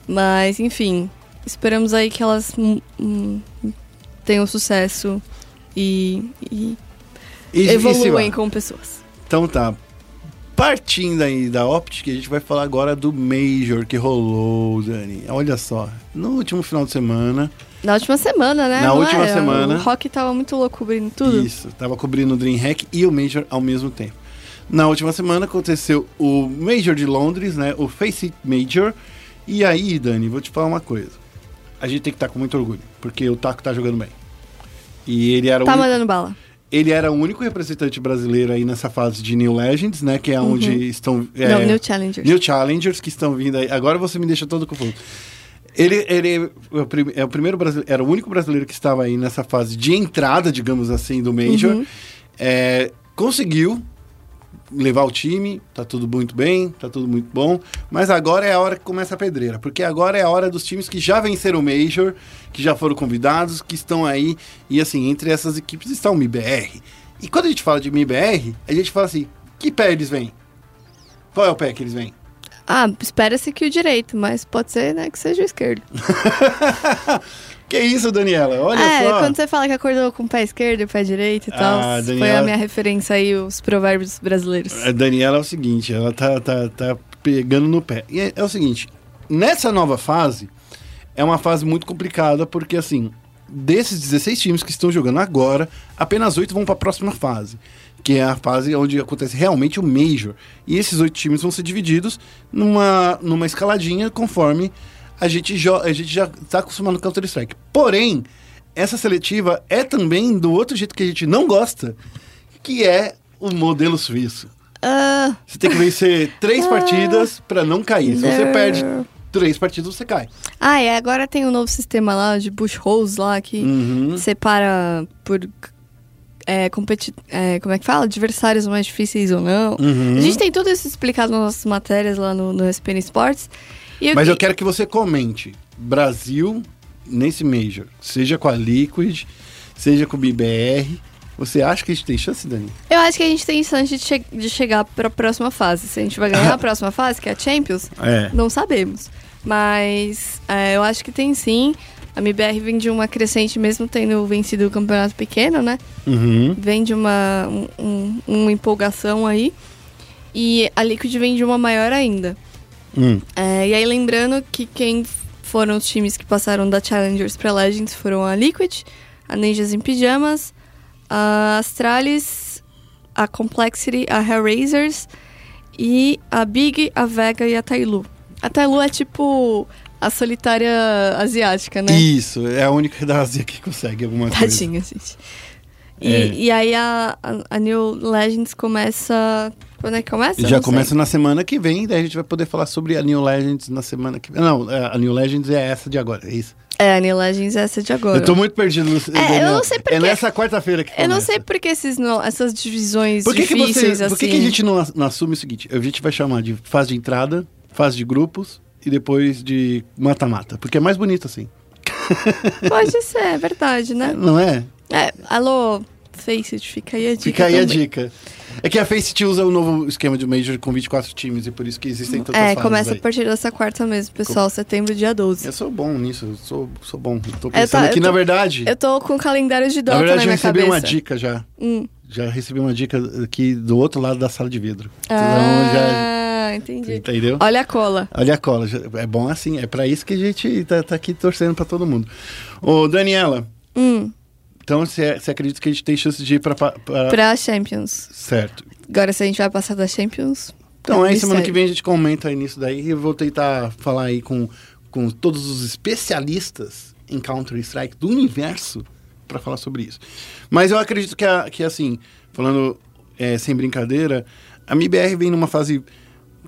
Mas, enfim, esperamos aí que elas hum, hum, tenham sucesso e, e evoluem como pessoas. Então tá. Partindo aí da Optic, a gente vai falar agora do Major que rolou, Dani. Olha só, no último final de semana, Na última semana, né? Na Não última era? semana. O Rock tava muito louco cobrindo tudo. isso, tava cobrindo o DreamHack e o Major ao mesmo tempo. Na última semana aconteceu o Major de Londres, né? O Face It Major. E aí, Dani, vou te falar uma coisa. A gente tem que estar com muito orgulho, porque o Taco tá jogando bem. E ele era o Tá mandando bala. Ele era o único representante brasileiro aí nessa fase de New Legends, né? Que é onde estão. é, Uhum. Não, New Challengers. New Challengers que estão vindo aí. Agora você me deixa todo confuso. Ele, ele é o é o primeiro brasileiro, era o único brasileiro que estava aí nessa fase de entrada, digamos assim, do Major. Uhum. É, conseguiu levar o time, tá tudo muito bem, tá tudo muito bom. Mas agora é a hora que começa a pedreira, porque agora é a hora dos times que já venceram o Major, que já foram convidados, que estão aí. E assim, entre essas equipes está o MIBR. E quando a gente fala de MIBR, a gente fala assim: que pé eles vêm? Qual é o pé que eles vêm? Ah, espera-se que o direito, mas pode ser, né, que seja o esquerdo. Que isso, Daniela? Olha é, só. quando você fala que acordou com o pé esquerdo e o pé direito e Ah, tal, foi Daniela- a minha referência aí, os provérbios brasileiros. A Daniela é o seguinte, ela tá, tá, tá pegando no pé. E é, é o seguinte, nessa nova fase, é uma fase muito complicada, porque assim, desses 16 times que estão jogando agora, apenas 8 vão para a próxima fase, que é a fase onde acontece realmente o Major. E esses oito times vão ser divididos numa, numa escaladinha conforme a gente, a gente já está acostumado no Counter-Strike. Porém, essa seletiva é também do outro jeito que a gente não gosta, que é o modelo suíço. Ah, Você tem que vencer três partidas pra não cair. Se você perde três partidas, você cai. ah, e agora tem um novo sistema lá de bush holes lá que Uhum. separa por é, competi é, como é que fala? Adversários mais difíceis ou não. Uhum. A gente tem tudo isso explicado nas nossas matérias lá no, no SPN Sports. Mas que- eu quero que você comente. Brasil nesse Major. Seja com a Liquid, seja com o BBR. Você acha que a gente tem chance, Dani? Eu acho que a gente tem chance de, che de chegar para a próxima fase. Se a gente vai ganhar a próxima fase, que é a Champions, É. não sabemos. Mas é, eu acho que tem sim. A MBR vem de uma crescente, mesmo tendo vencido o campeonato pequeno, né? Uhum. Vem de uma, um- um- uma empolgação aí. E a Liquid vem de uma maior ainda. Hum. É, e aí lembrando que quem foram os times que passaram da Challengers para Legends foram a Liquid, a Ninjas em Pijamas, a Astralis, a Complexity, a Hellraisers e a Big, a Vega e a Tailu. A Tailu é tipo a solitária asiática, né? Isso, é a única da Ásia que consegue alguma coisa. Tadinha, gente. E, É. e aí a, a, a New Legends começa. Quando é que começa? Eu Já não sei. começa na semana que vem, daí a gente vai poder falar sobre a New Legends na semana que vem. Não, é, a New Legends é essa de agora, é isso. É, a New Legends é essa de agora. Eu tô muito perdido. No, eu não sei porque- É nessa quarta-feira que Eu não começa. sei por que esses, essas divisões Por que, que, difíceis você, assim. por que, que a gente não, não assume o seguinte? A gente vai chamar de fase de entrada, fase de grupos e depois de mata-mata. Porque é mais bonito assim. Pode ser, é verdade, né? Não é? É, alô, Faceit, fica aí a dica. Fica aí a também. dica. É que a Faceit usa o novo esquema de Major com 24 times e por isso que existem tantas É, começa aí. a partir dessa quarta mesmo, pessoal, setembro, dia 12. Eu sou bom nisso, eu sou, sou bom. Eu tô tá, pensando eu que, tô- na verdade, Eu tô com o calendário de na Dota verdade na eu minha recebi cabeça. uma dica já. Hum. Já recebi uma dica aqui do outro lado da sala de vidro. Então já. Ah, entendi. Entendeu? Olha a cola. Olha a cola, é bom assim, é pra isso que a gente tá, tá aqui torcendo pra todo mundo. Ô, Daniela, Hum, então você você acredita que a gente tem chance de ir pra. pra, pra- pra Champions. Certo. Agora, se a gente vai passar da Champions... Então é aí semana que vem a gente comenta aí nisso daí e eu vou tentar falar aí com, com todos os especialistas em Counter-Strike do universo pra falar sobre isso. Mas eu acredito que, a- que assim, falando é, sem brincadeira, a MIBR vem numa fase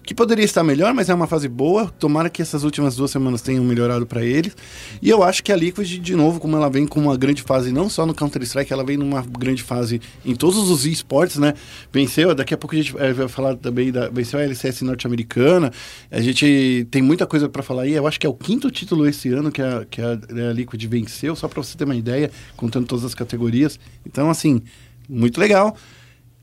que poderia estar melhor, mas é uma fase boa. Tomara que essas últimas duas semanas tenham melhorado para eles. E eu acho que a Liquid, de novo, como ela vem com uma grande fase, não só no Counter-Strike, ela vem numa grande fase em todos os esportes, né? Venceu, daqui a pouco a gente vai falar também da. Venceu a LCS norte-americana. A gente tem muita coisa para falar aí. Eu acho que é o quinto título esse ano que a, que a, a Liquid venceu, só para você ter uma ideia, contando todas as categorias. Então, assim, muito legal.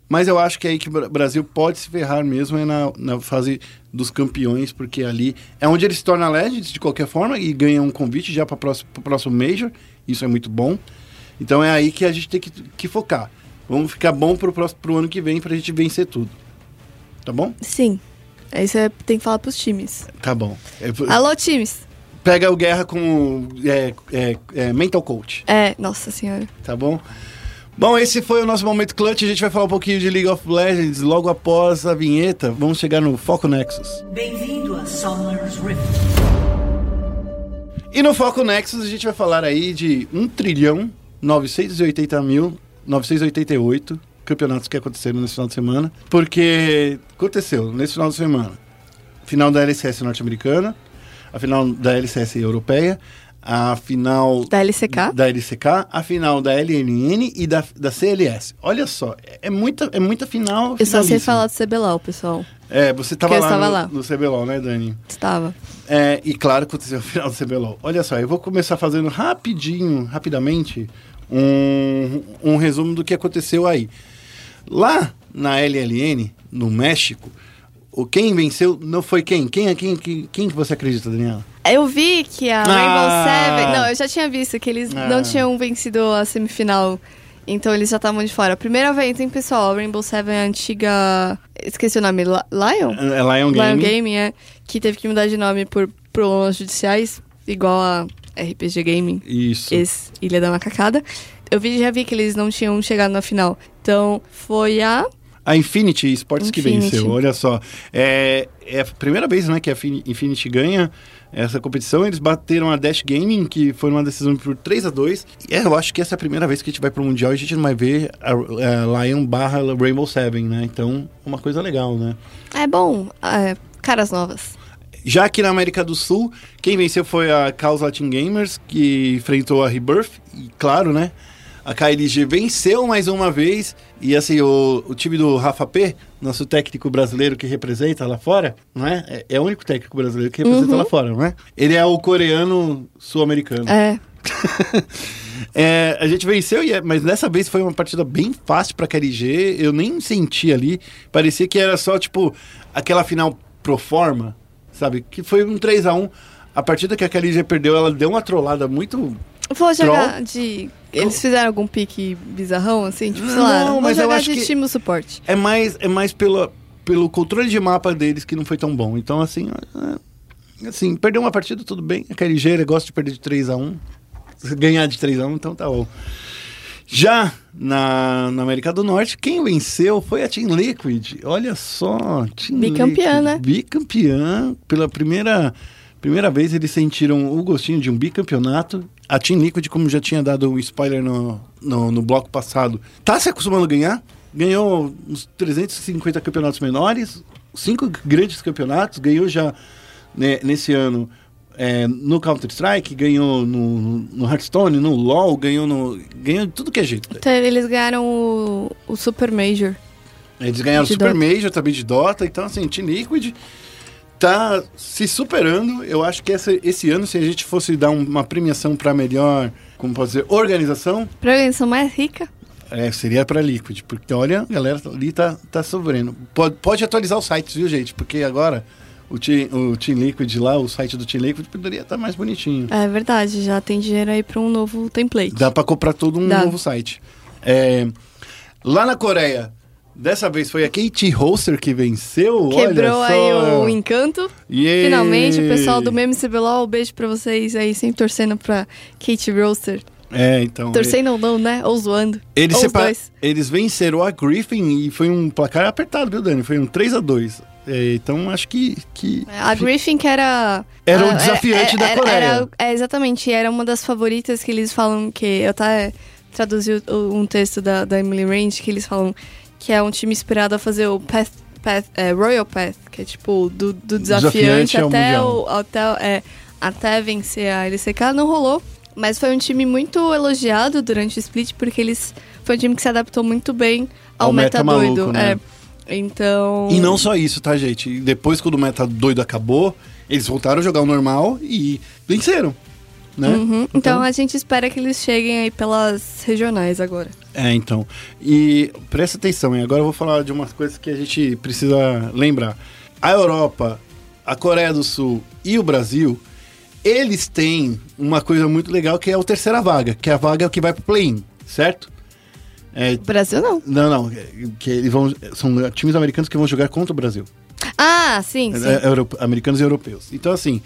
Mas eu acho que é aí que o Brasil pode se ferrar mesmo é na, na fase dos campeões, porque ali é onde ele se torna Legends de qualquer forma e ganha um convite já para o próximo, pro próximo Major. Isso é muito bom. Então é aí que a gente tem que, que focar. Vamos ficar bom próximo, pro ano que vem pra gente vencer tudo. Tá bom? Sim. Aí você tem que falar pros times. Tá bom. É, Alô, times. pega o Guerra como é, é, é, mental coach, É, nossa senhora. tá bom? Bom, esse foi o nosso momento clutch. A gente vai falar um pouquinho de League of Legends logo após a vinheta. Vamos chegar no Foco Nexus. Bem-vindo a Summer's Rift. E no Foco Nexus a gente vai falar aí de 1 trilhão 980 mil 988 campeonatos que aconteceram nesse final de semana. Porque aconteceu nesse final de semana. Final da LCS norte-americana, a final da LCS europeia, a final Da LCK? da LCK, a final da LNN e da, da CLS. Olha só, é- muita, é muita final. Eu só sei falar do CBLOL, pessoal. É, você tava Porque eu lá, estava no, lá. no CBLOL, né, Dani? Estava. É, e claro, aconteceu o final do CBLOL. Olha só, eu vou começar fazendo rapidinho, rapidamente, um, um resumo do que aconteceu aí. Lá na LLN, no México, o quem venceu não foi quem? Quem, é quem, quem, quem que você acredita, Daniela? Eu vi que a Ah. Rainbow Seven. Não, eu já tinha visto que eles Ah. não tinham vencido a semifinal. Então eles já estavam de fora. Primeira vez, hein, pessoal? A Rainbow Seven é a antiga. Esqueci o nome. Li- Lion? É Lion Lion Game. Gaming, é. Que teve que mudar de nome por problemas judiciais, igual a RPG Gaming, Isso. ex-Ilha da Macacada. Eu vi, já vi que eles não tinham chegado na final. Então, foi a. A Infinity Sports que venceu, olha só. É, é a primeira vez né, que a Fin- Infinity ganha essa competição. Eles bateram a Dash Gaming, que foi uma decisão por 3 a 2 E é, eu acho que essa é a primeira vez que a gente vai pro Mundial e a gente não vai ver a, a Lion barra Rainbow Seven, né? Então, uma coisa legal, né? É bom. é, caras novas. Já aqui na América do Sul, quem venceu foi a Chaos Latin Gamers, que enfrentou a Rebirth. E claro, né? A KLG venceu mais uma vez. E assim, o, o time do Rafa P, nosso técnico brasileiro que representa lá fora, não é? É, é o único técnico brasileiro que representa lá fora, não é? Ele é o coreano sul-americano. É. É, a gente venceu, é- mas dessa vez foi uma partida bem fácil pra KLG. Eu nem senti ali. Parecia que era só, tipo, aquela final pro forma, sabe? Que foi um 3 a 1 A partida que a KLG perdeu, ela deu uma trollada muito. Vou jogar de. Eles fizeram algum pique bizarrão, assim? Tipo, sei lá, Não, vou mas eu jogar acho de que- time suporte. É mais, é mais pela, pelo controle de mapa deles que não foi tão bom. Então, assim. é- assim, perdeu uma partida, tudo bem. A KLG ele gosta de perder de 3 a 1 Ganhar de 3 a 1 então tá bom. Já na, na América do Norte, quem venceu foi a Team Liquid. Olha só, Team Bicampeã, Liquid, né? Bicampeã. Pela primeira, primeira vez eles sentiram o gostinho de um bicampeonato. A Team Liquid, como já tinha dado o spoiler no, no, no bloco passado, tá se acostumando a ganhar. Ganhou uns 350 campeonatos menores, cinco grandes campeonatos, ganhou já né, nesse ano é, no Counter-Strike, ganhou no, no Hearthstone, no LoL, ganhou no. ganhou de tudo que é jeito. Então, eles ganharam o, o Super Major. Eles ganharam o Super Dota. Major também de Dota, então assim, Team Liquid tá se superando. Eu acho que essa, esse ano, se a gente fosse dar um- uma premiação para melhor, como pode dizer, organização, Pra organização mais rica. é, seria para Liquid, porque olha, a galera ali tá, tá sobrando. Pode, pode atualizar os sites, viu, gente? Porque agora o Team, o Team Liquid lá, o site do Team Liquid poderia estar mais bonitinho. É verdade, já tem dinheiro aí pra um novo template. Dá para comprar todo um Dá. novo site. É, lá na Coreia, dessa vez foi a Kate Holster que venceu. Quebrou aí o encanto. Yay! Finalmente, o pessoal do Meme CBLOL, um beijo pra vocês aí, sempre torcendo pra Kate Roaster. É, então. Torcendo ou não, né? Ou zoando. Eles, Ou separa- eles venceram a Griffin e foi um placar apertado, viu, Dani? Foi um 3 a 2 É, Então acho que. que A Griffin que era... Era o a- desafiante da Coreia. era- é, exatamente, era uma das favoritas que eles falam que... Eu até traduzi um texto da, da Emily Range que eles falam que é um time inspirado a fazer o Path, Path, é, Royal Path, que é tipo do, do Desafiante desafiante ao até, o, até, é, até vencer a LCK, não rolou. Mas foi um time muito elogiado durante o split, porque eles. Foi um time que se adaptou muito bem ao, Ao meta meta, doido. maluco, né? É. Então. E não só isso, tá, gente? Depois, quando o meta doido acabou, eles voltaram a jogar o normal e venceram. Né? Uhum, Então a gente espera que eles cheguem aí pelas regionais agora. É, então. E presta atenção, hein? agora eu vou falar de umas coisas que a gente precisa lembrar. A Europa, a Coreia do Sul e o Brasil, eles têm uma coisa muito legal que é a terceira vaga, que é a vaga que vai pro play-in, certo? É, O Brasil não. não, não, que eles vão, são times americanos que vão jogar contra o Brasil. Ah, sim, sim. É, europe- americanos e europeus. Então, assim,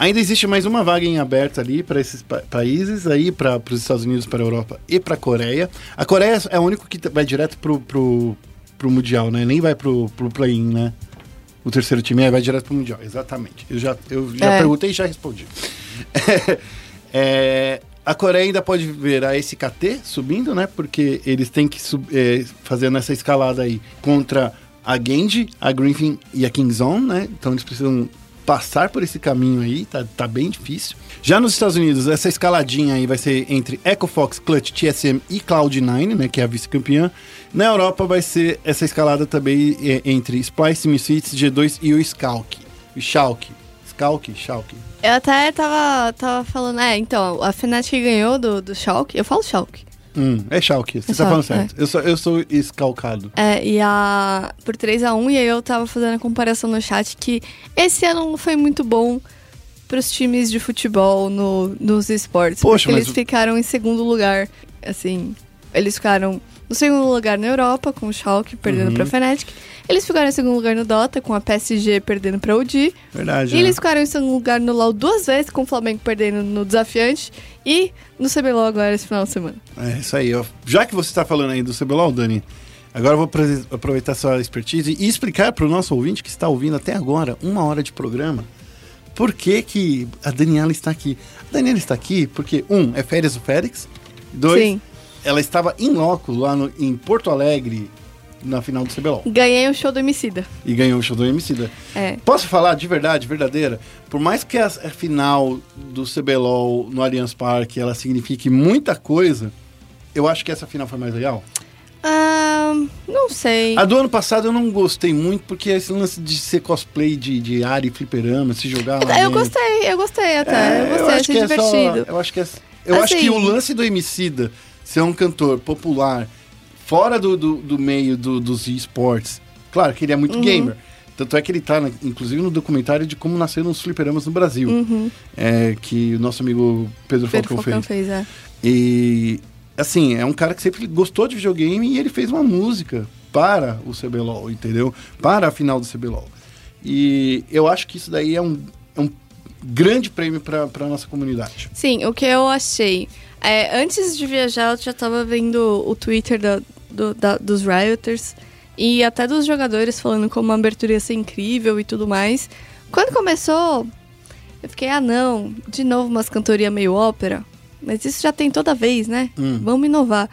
ainda existe mais uma vaga em aberto ali para esses pa- países, aí para os Estados Unidos, para a Europa e para a Coreia. A Coreia é o único que vai direto pro, pro, pro Mundial, né? Nem vai pro, pro play-in, né? O terceiro time é, vai direto pro Mundial, exatamente. Eu já, eu já É. perguntei e já respondi. É, a Coreia ainda pode ver a SKT subindo, né? Porque eles têm que é, fazer nessa escalada aí contra a Genji, a Griffin e a Kingzone, né? Então eles precisam passar por esse caminho aí, tá, tá bem difícil. Já nos Estados Unidos, essa escaladinha aí vai ser entre Echo Fox, Clutch, TSM e Cloud9, né? Que é a vice-campeã. Na Europa vai ser essa escalada também é, entre Splice, Misfits, G2 e o Schalke. O Schalke. Schalke? Schalke. Eu até tava, tava falando, é, então, a Fnatic ganhou do, do Schalke, eu falo Schalke. Hum, é Schalke, você É tá falando certo. Eu sou, eu sou escalcado. É, e a. Por 3x1, e aí eu tava fazendo a comparação no chat que esse ano não foi muito bom pros times de futebol no, nos esportes. Poxa, porque mas eles ficaram em segundo lugar. Assim, eles ficaram no segundo lugar na Europa, com o Schalke perdendo Uhum. pra Fnatic. Eles ficaram em segundo lugar no Dota, com a PSG perdendo pra OG. Verdade. E né? eles ficaram em segundo lugar no LoL duas vezes, com o Flamengo perdendo no desafiante. E no CBLOL agora esse final de semana. É isso aí. ó. Já que você tá falando aí do CBLOL, Dani, agora eu vou aproveitar sua expertise e explicar pro nosso ouvinte que está ouvindo até agora, uma hora de programa, por que, que a Daniela está aqui. A Daniela está aqui porque, um, é férias do Félix. Dois, Sim. Ela estava em loco lá no- em Porto Alegre na final do CBLOL Ganhei o show do Emicida. e ganhou o show do Emicida. É. Posso falar de verdade, verdadeira? Por mais que a, final do CBLOL no Allianz Parque ela signifique muita coisa, eu acho que essa final foi mais legal. Ah, não sei. A do ano passado eu não gostei muito, porque esse lance de ser cosplay de, de área e fliperama, se jogar lá Eu gostei, eu gostei até. É, eu gostei, acho achei que é só- divertido. eu acho que é, eu acho Assim- que o lance do Emicida ser um cantor popular fora do, do, do meio do- dos esportes, claro que ele é muito Uhum. gamer. Tanto é que ele tá, na- inclusive, no documentário de como nasceram os fliperamas no Brasil. Uhum. É, que o nosso amigo Pedro, Pedro Falcão Falcão fez. fez, é. E, assim, é um cara que sempre gostou de videogame e ele fez uma música para o CBLOL, entendeu? Para a final do CBLOL. E eu acho que isso daí é um, é um grande prêmio para a nossa comunidade. Sim, o que eu achei. É, antes de viajar, eu já tava vendo o Twitter da- do- da- dos Rioters e até dos jogadores falando como a abertura ia ser incrível e tudo mais. Quando começou, eu fiquei, ah não, de novo umas cantorias meio ópera. Mas isso já tem toda vez, né? Hum. Vamos inovar.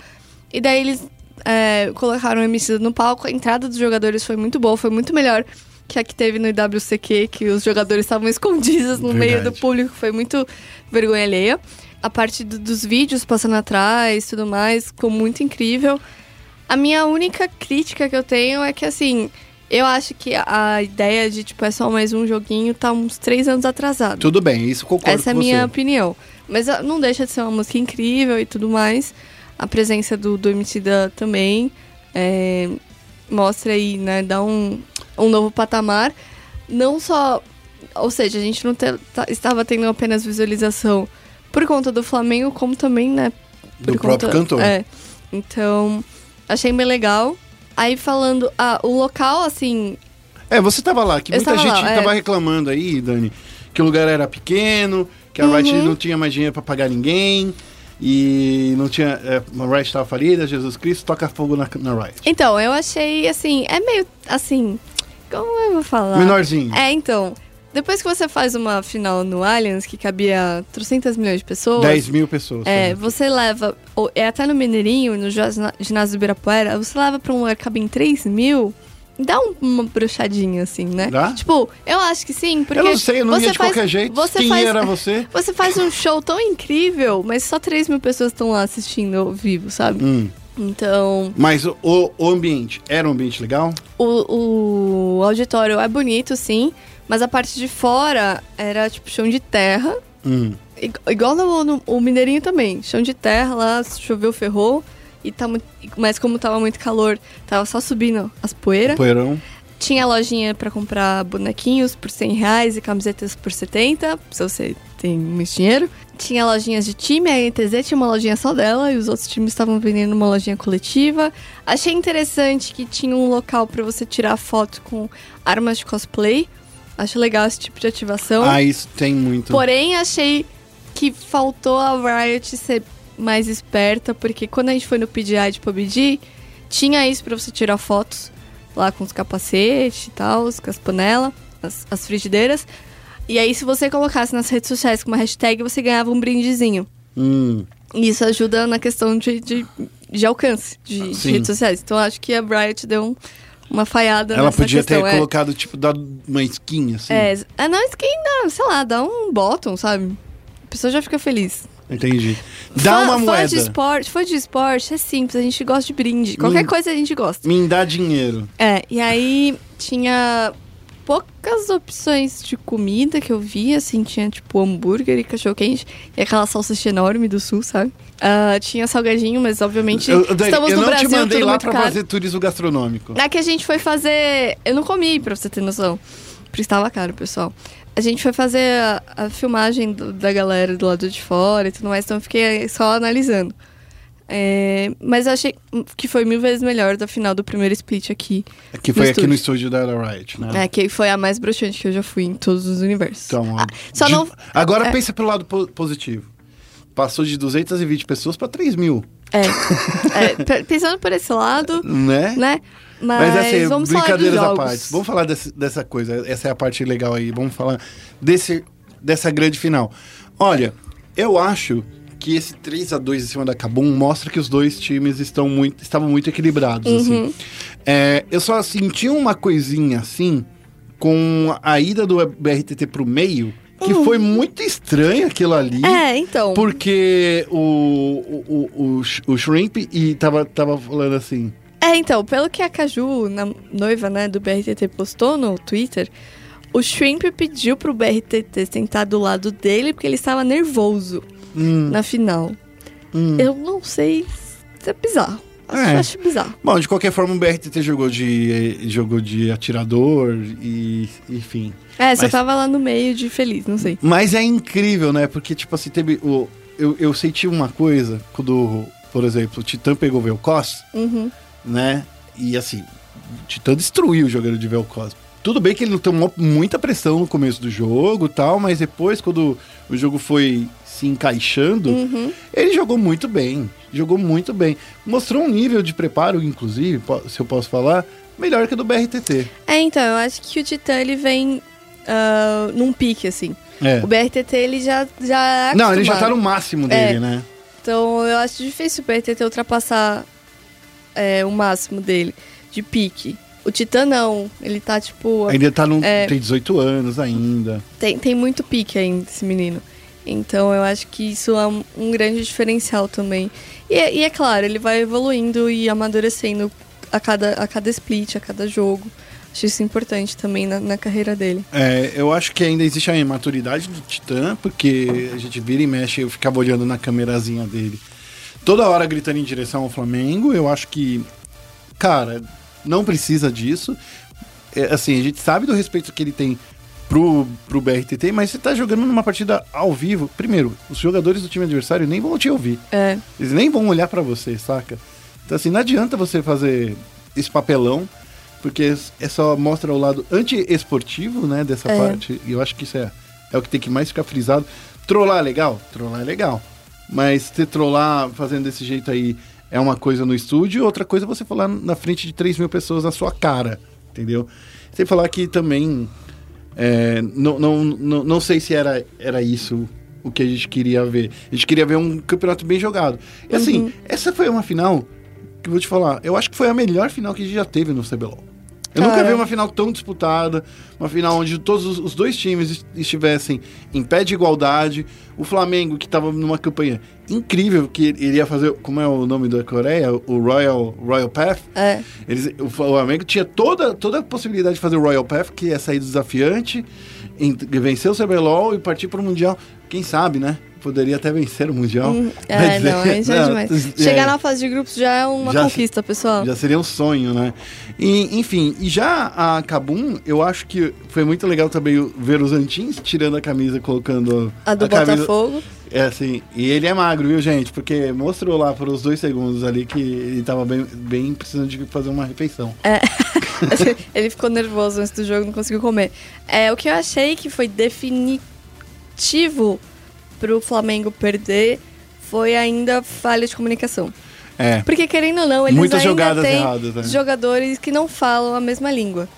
E daí eles é, colocaram o MC no palco, a entrada dos jogadores foi muito boa, foi muito melhor que a que teve no IWCQ, que os jogadores estavam escondidos no meio do Verdade. público, foi muito vergonha alheia. A parte do- dos vídeos passando atrás tudo mais, ficou muito incrível. A minha única crítica que eu tenho é que, assim, eu acho que a ideia de, tipo, é só mais um joguinho tá uns três anos atrasado. Tudo bem, isso concordo Essa é a minha você. opinião. Mas ah, não deixa de ser uma música incrível e tudo mais. A presença do, do Emicida também é, mostra aí, né? Dá um, um novo patamar. Não só... Ou seja, a gente não te- tá- estava tendo apenas visualização por conta do Flamengo, como também, né? Do por próprio cantor. É. Então, achei bem legal. Aí falando... Ah, o local, assim... É, você tava lá, que muita gente lá, é. tava reclamando aí, Dani, que o lugar era pequeno, que a Uhum. Riot não tinha mais dinheiro pra pagar ninguém, e não tinha. É, a Riot tava falida, Jesus Cristo, toca fogo na, na Riot. Então, eu achei, assim... É meio, assim... Como eu vou falar? Menorzinho. É, então. Depois que você faz uma final no Allianz, que cabia 300 milhões de pessoas. 10 mil pessoas. É, né? você leva. ou É até no Mineirinho, no ginásio do Ibirapuera, você leva pra um lugar que cabe em 3 mil. dá um- uma bruxadinha, assim, né? Dá? Tipo, eu acho que sim, porque eu não sei, eu não você ia de faz, qualquer jeito. Você Quem faz, era você? Você faz um show tão incrível, mas só 3 mil pessoas estão lá assistindo ao vivo, sabe? Hum. Então, Mas o, o ambiente, era um ambiente legal? o, o auditório é bonito, sim, mas a parte de fora era tipo chão de terra. Hum. Igual no, no- o Mineirinho também. Chão de terra lá, choveu, ferrou. E tá muito, mas como tava muito calor, tava só subindo as poeiras. Poeirão. Tinha lojinha pra comprar bonequinhos por 100 reais e camisetas por 70, se você tem muito dinheiro. Tinha lojinhas de time, a NTZ tinha uma lojinha só dela e os outros times estavam vendendo uma lojinha coletiva. Achei interessante que tinha um local pra você tirar foto com armas de cosplay. Acho legal esse tipo de ativação. Ah, isso tem muito. Porém, achei que faltou a Riot ser mais esperta, porque quando a gente foi no PGI de PUBG, tinha isso pra você tirar fotos lá com os capacetes e tal, com as panelas, as, as frigideiras. E aí, se você colocasse nas redes sociais com uma hashtag, você ganhava um brindezinho. Hum. E isso ajuda na questão de, de, de alcance de, de redes sociais. Então, acho que a Riot deu um- uma falhada Ela podia questão. ter é. colocado, tipo, dado uma skin, assim. É, é, não, skin, não, sei lá, dá um bottom, sabe? A pessoa já fica feliz. Entendi. Dá Fã- uma Fã moeda. de esporte, fã de esporte é simples, a gente gosta de brinde. Qualquer Hum. coisa a gente gosta. Me dá dinheiro. É, e aí tinha poucas opções de comida que eu vi, assim, tinha tipo hambúrguer e cachorro-quente e aquela salsicha enorme do sul, sabe? Ah, tinha salgadinho, mas obviamente Eu, Dani, estamos eu no não Brasil, te mandei lá caro. fazer turismo gastronômico. Na que a gente foi fazer. Eu não comi, pra você ter noção. Porque estava caro, pessoal. A gente foi fazer a, a filmagem do- da galera do lado de fora e tudo mais, então eu fiquei só analisando. É, mas eu achei que foi mil vezes melhor da final do primeiro split aqui. Que foi no aqui no estúdio. da Riot, né? É, que foi a mais broxante que eu já fui em todos os universos. Então, Ah, só de- não. Agora é. pensa pelo lado po- positivo. Passou de 220 pessoas pra 3 mil, É, é, pe- pensando por esse lado, né? né? Mas, Mas assim, vamos brincadeiras à parte. Vamos falar desse- dessa coisa. Essa é a parte legal aí. Vamos falar desse, dessa grande final. Olha, eu acho que esse 3 a 2 em cima da Kabum mostra que os dois times estão muito, estavam muito equilibrados. Uhum. Assim. É, eu só senti uma coisinha assim com a ida do BRTT pro meio, que foi muito estranho aquilo ali. Uhum. É, então. Porque o, o, o, o, Sh- o Shrimp e tava, tava falando assim. É, então, pelo que a Caju, na noiva, né, do BRTT, postou no Twitter, o Shrimp pediu pro BRTT sentar do lado dele porque ele estava nervoso Hum, na final. hum. Eu não sei se é bizarro. Acho, É. acho bizarro. Bom, de qualquer forma, o BRTT jogou de, jogou de atirador e, enfim. É, só Mas- tava lá no meio de feliz, não sei. Mas é incrível, né? Porque, tipo assim, teve o... Eu, eu senti uma coisa quando, por exemplo, o Titã pegou o Vel'Koz, Uhum. né? E, assim, o Titã destruiu o jogador de Vel'Koz. Tudo bem que ele tomou muita pressão no começo do jogo e tal, mas depois, quando o jogo foi se encaixando, Uhum. ele jogou muito bem. Jogou muito bem. Mostrou um nível de preparo, inclusive, se eu posso falar, melhor que o do BRTT. É, então, eu acho que o Titã, ele vem ah, num pique, assim. É. O BRTT, ele já, já é Não, ele já tá no máximo dele, É. né? Então eu acho difícil o BRTT ultrapassar é, o máximo dele de pique. O Titã não, ele tá tipo. Ainda tá no. É. Tem 18 anos ainda. Tem, tem muito pique ainda esse menino. Então eu acho que isso é um, grande diferencial também. E, é- e é claro, ele vai evoluindo e amadurecendo a cada, a cada split, a cada jogo. Acho isso importante também na, na carreira dele. É, eu acho que ainda existe a imaturidade do Titã, porque a gente vira e mexe, eu ficava olhando na câmerazinha dele. Toda hora gritando em direção ao Flamengo, eu acho que, cara, não precisa disso. É, assim, a gente sabe do respeito que ele tem pro, pro BRTT, mas você tá jogando numa partida ao vivo. Primeiro, os jogadores do time adversário nem vão te ouvir. É, Eles nem vão olhar pra você, saca? Então, assim, não adianta você fazer esse papelão, porque é só mostra o lado anti-esportivo, né, dessa É. parte. E eu acho que isso é, é o que tem que mais ficar frisado. Trollar é legal? Trollar é legal. Mas você trollar fazendo desse jeito aí é uma coisa no estúdio, outra coisa é você falar na frente de 3 mil pessoas na sua cara, entendeu? Sem falar que também é, não, não, não, não sei se era, era isso o que a gente queria ver. A gente queria ver um campeonato bem jogado. E assim, essa foi uma final que eu vou te falar, eu acho que foi a melhor final que a gente já teve no CBLOL. Eu nunca vi uma final tão disputada, uma final onde todos os, os dois times est- estivessem em pé de igualdade. O Flamengo, que estava numa campanha incrível, que ele ia fazer, como é o nome da Coreia? O Royal, Royal Path. É. Eles, o Flamengo tinha toda, toda a possibilidade de fazer o Royal Path, que é sair desafiante, vencer o CBLOL e partir para o Mundial. Quem sabe, né? Poderia até vencer o Mundial. É, Mas não, aí já é demais. é, Chegar na fase de grupos já é uma Já- conquista, pessoal. já seria um sonho, né? E, enfim, e já a Kabum, eu acho que foi muito legal também ver os Antins tirando a camisa, colocando A do camisa. Botafogo. É assim, e ele é magro, viu, gente? Porque mostrou lá por os dois segundos ali que ele tava bem, bem precisando de fazer uma refeição. É. Ele ficou nervoso antes do jogo, não conseguiu comer. É, o que eu achei que foi definitivo pro Flamengo perder foi ainda falha de comunicação. É. Porque, querendo ou não, eles Muitas ainda jogadas têm erradas, né? jogadores que não falam a mesma língua.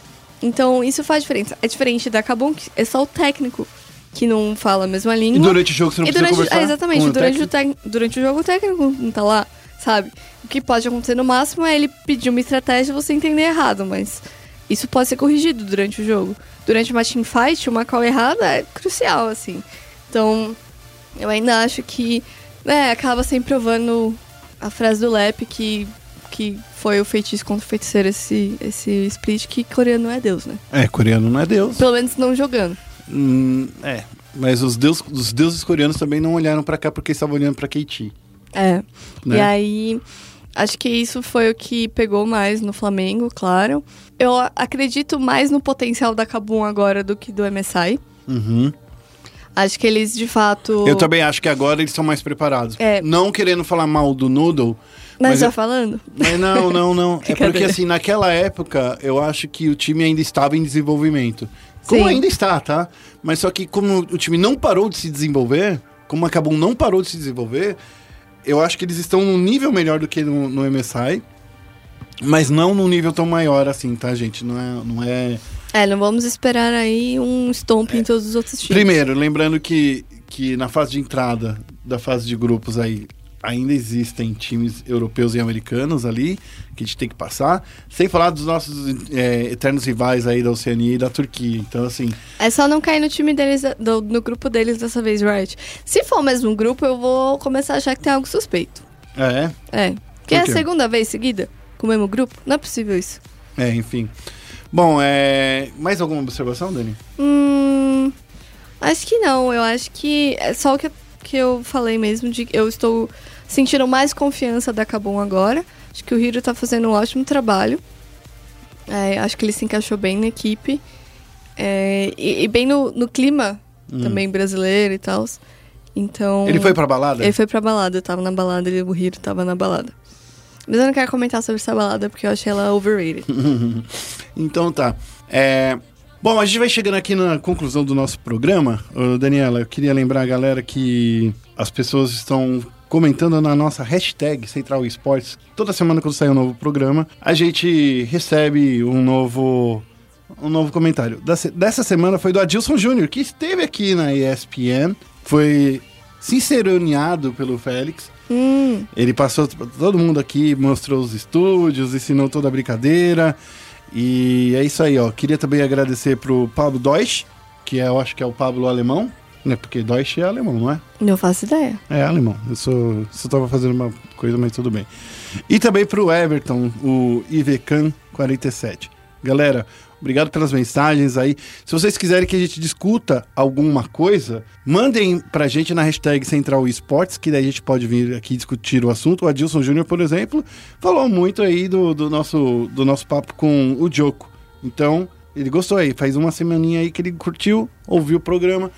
Então, isso faz diferença. É diferente da Cabum, que é só o técnico que não fala a mesma E língua. durante o jogo você não E precisa durante, conversar é, exatamente, o durante o, técnico? tec- durante o jogo o técnico não tá lá, sabe? O que pode acontecer no máximo é ele pedir uma estratégia e você entender errado, mas isso pode ser corrigido durante o jogo. Durante uma teamfight, uma call errada é crucial, assim. Então, eu ainda acho que né, acaba sempre provando a frase do Lep que, que foi o feitiço contra o feiticeiro esse, esse split, que coreano é Deus, né? É, coreano não é Deus. Pelo menos não jogando. Hum, é, mas os, deus, os deuses coreanos também não olharam pra cá porque estavam olhando pra Keiti. É. Né? E aí, acho que isso foi o que pegou mais no Flamengo, claro. Eu acredito mais no potencial da Kabum agora do que do MSI. Uhum. Acho que eles, de fato... Eu também acho que agora eles estão mais preparados. É. Não querendo falar mal do Noodle, Mas, mas já eu- falando? Mas não, não, não. é porque assim, naquela época, eu acho que o time ainda estava em desenvolvimento. Como Sim. ainda está, tá? Mas só que como o time não parou de se desenvolver, como a Kabum não parou de se desenvolver, eu acho que eles estão num nível melhor do que no, no MSI. Mas não num nível tão maior assim, tá, gente? Não é. Não é... É, não vamos esperar aí um stomp em todos os outros times. Primeiro, lembrando que, que na fase de entrada da fase de grupos aí ainda existem times europeus e americanos ali que a gente tem que passar, sem falar dos nossos é, eternos rivais aí da Oceania e da Turquia. Então, assim, É só não cair no time deles, do- no grupo deles dessa vez, right? Se for o mesmo grupo, eu vou começar a achar que tem algo suspeito. é, É. Que é a segunda vez seguida com o mesmo grupo? Não é possível isso. é, enfim. Bom, é, mais alguma observação, Dani? Hum. Acho que não. Eu acho que é só o que, que eu falei mesmo. de que Eu estou sentindo mais confiança da Kabum agora. Acho que o Hiro tá fazendo um ótimo trabalho. É, acho que ele se encaixou bem na equipe. É, e, e bem no, no clima também brasileiro e tal. Então. Ele foi pra balada? Ele foi pra balada, eu tava na balada e o Hiro tava na balada. Mas eu não quero comentar sobre essa balada porque eu achei ela overrated. Então tá. É, Bom, a gente vai chegando aqui na conclusão do nosso programa. Ô, Daniela, eu queria lembrar a galera que as pessoas estão comentando na nossa hashtag Central Esportes. Toda semana quando sair um novo programa, a gente recebe um novo um novo comentário. Dessa semana foi do Adilson Júnior, que esteve aqui na ESPN, foi sinceroneado pelo Félix. Hum, Ele passou todo mundo aqui, mostrou os estúdios, ensinou toda a brincadeira. E é isso aí, ó. Queria também agradecer pro Pablo Deutsch, que é, eu acho que é o Pablo alemão, né? Porque Deutsch é alemão, não é? não faço ideia. É alemão. Eu sou, só tava fazendo uma coisa, mas tudo bem. E também pro Everton, o Ivecan 47. Galera, obrigado pelas mensagens aí. Se vocês quiserem que a gente discuta alguma coisa, mandem pra gente na hashtag Central Esportes, que daí a gente pode vir aqui discutir o assunto. O Adilson Júnior, por exemplo, falou muito aí do, do, nosso, do nosso papo com o Joko. Então, ele gostou aí. Faz uma semaninha aí que ele curtiu, ouviu o programa.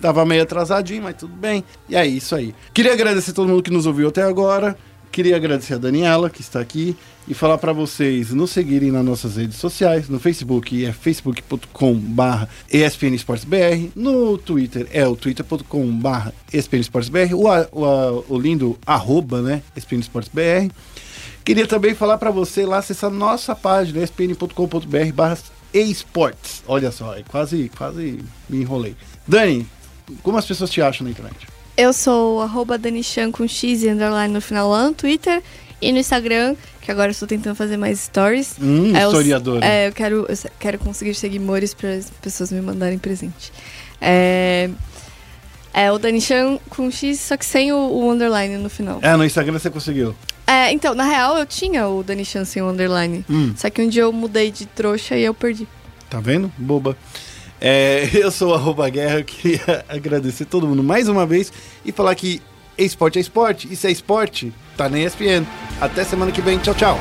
Tava meio atrasadinho, mas tudo bem. E é isso aí. Queria agradecer todo mundo que nos ouviu até agora. Queria agradecer a Daniela, que está aqui, e falar para vocês nos seguirem nas nossas redes sociais. No Facebook é facebook.com.br ESPN Esportes BR. No Twitter é o twitter.com.br ESPN Esportes BR. O, o, o lindo arroba, né? ESPN Esportes BR. Queria também falar para você lá acessar nossa página, espn.com.br barra esportes. Olha só, é quase, quase me enrolei. Dani, como as pessoas te acham na internet? Eu sou o arroba Danichan com X e underline no final lá no Twitter. E no Instagram, que agora eu estou tentando fazer mais stories. Hum, é, historiadora. É, eu quero, eu quero conseguir seguidores para as pessoas me mandarem presente. É, é o Danichan com X, só que sem o, o underline no final. É, no Instagram você conseguiu. É, então, na real, eu tinha o Danichan sem o underline. Hum. Só que um dia eu mudei de trouxa e eu perdi. Tá vendo? Boba. É, eu sou o Arroba Guerra, eu queria agradecer todo mundo mais uma vez e falar que esporte é esporte, e se é esporte, tá na ESPN. Até semana que vem, tchau, tchau.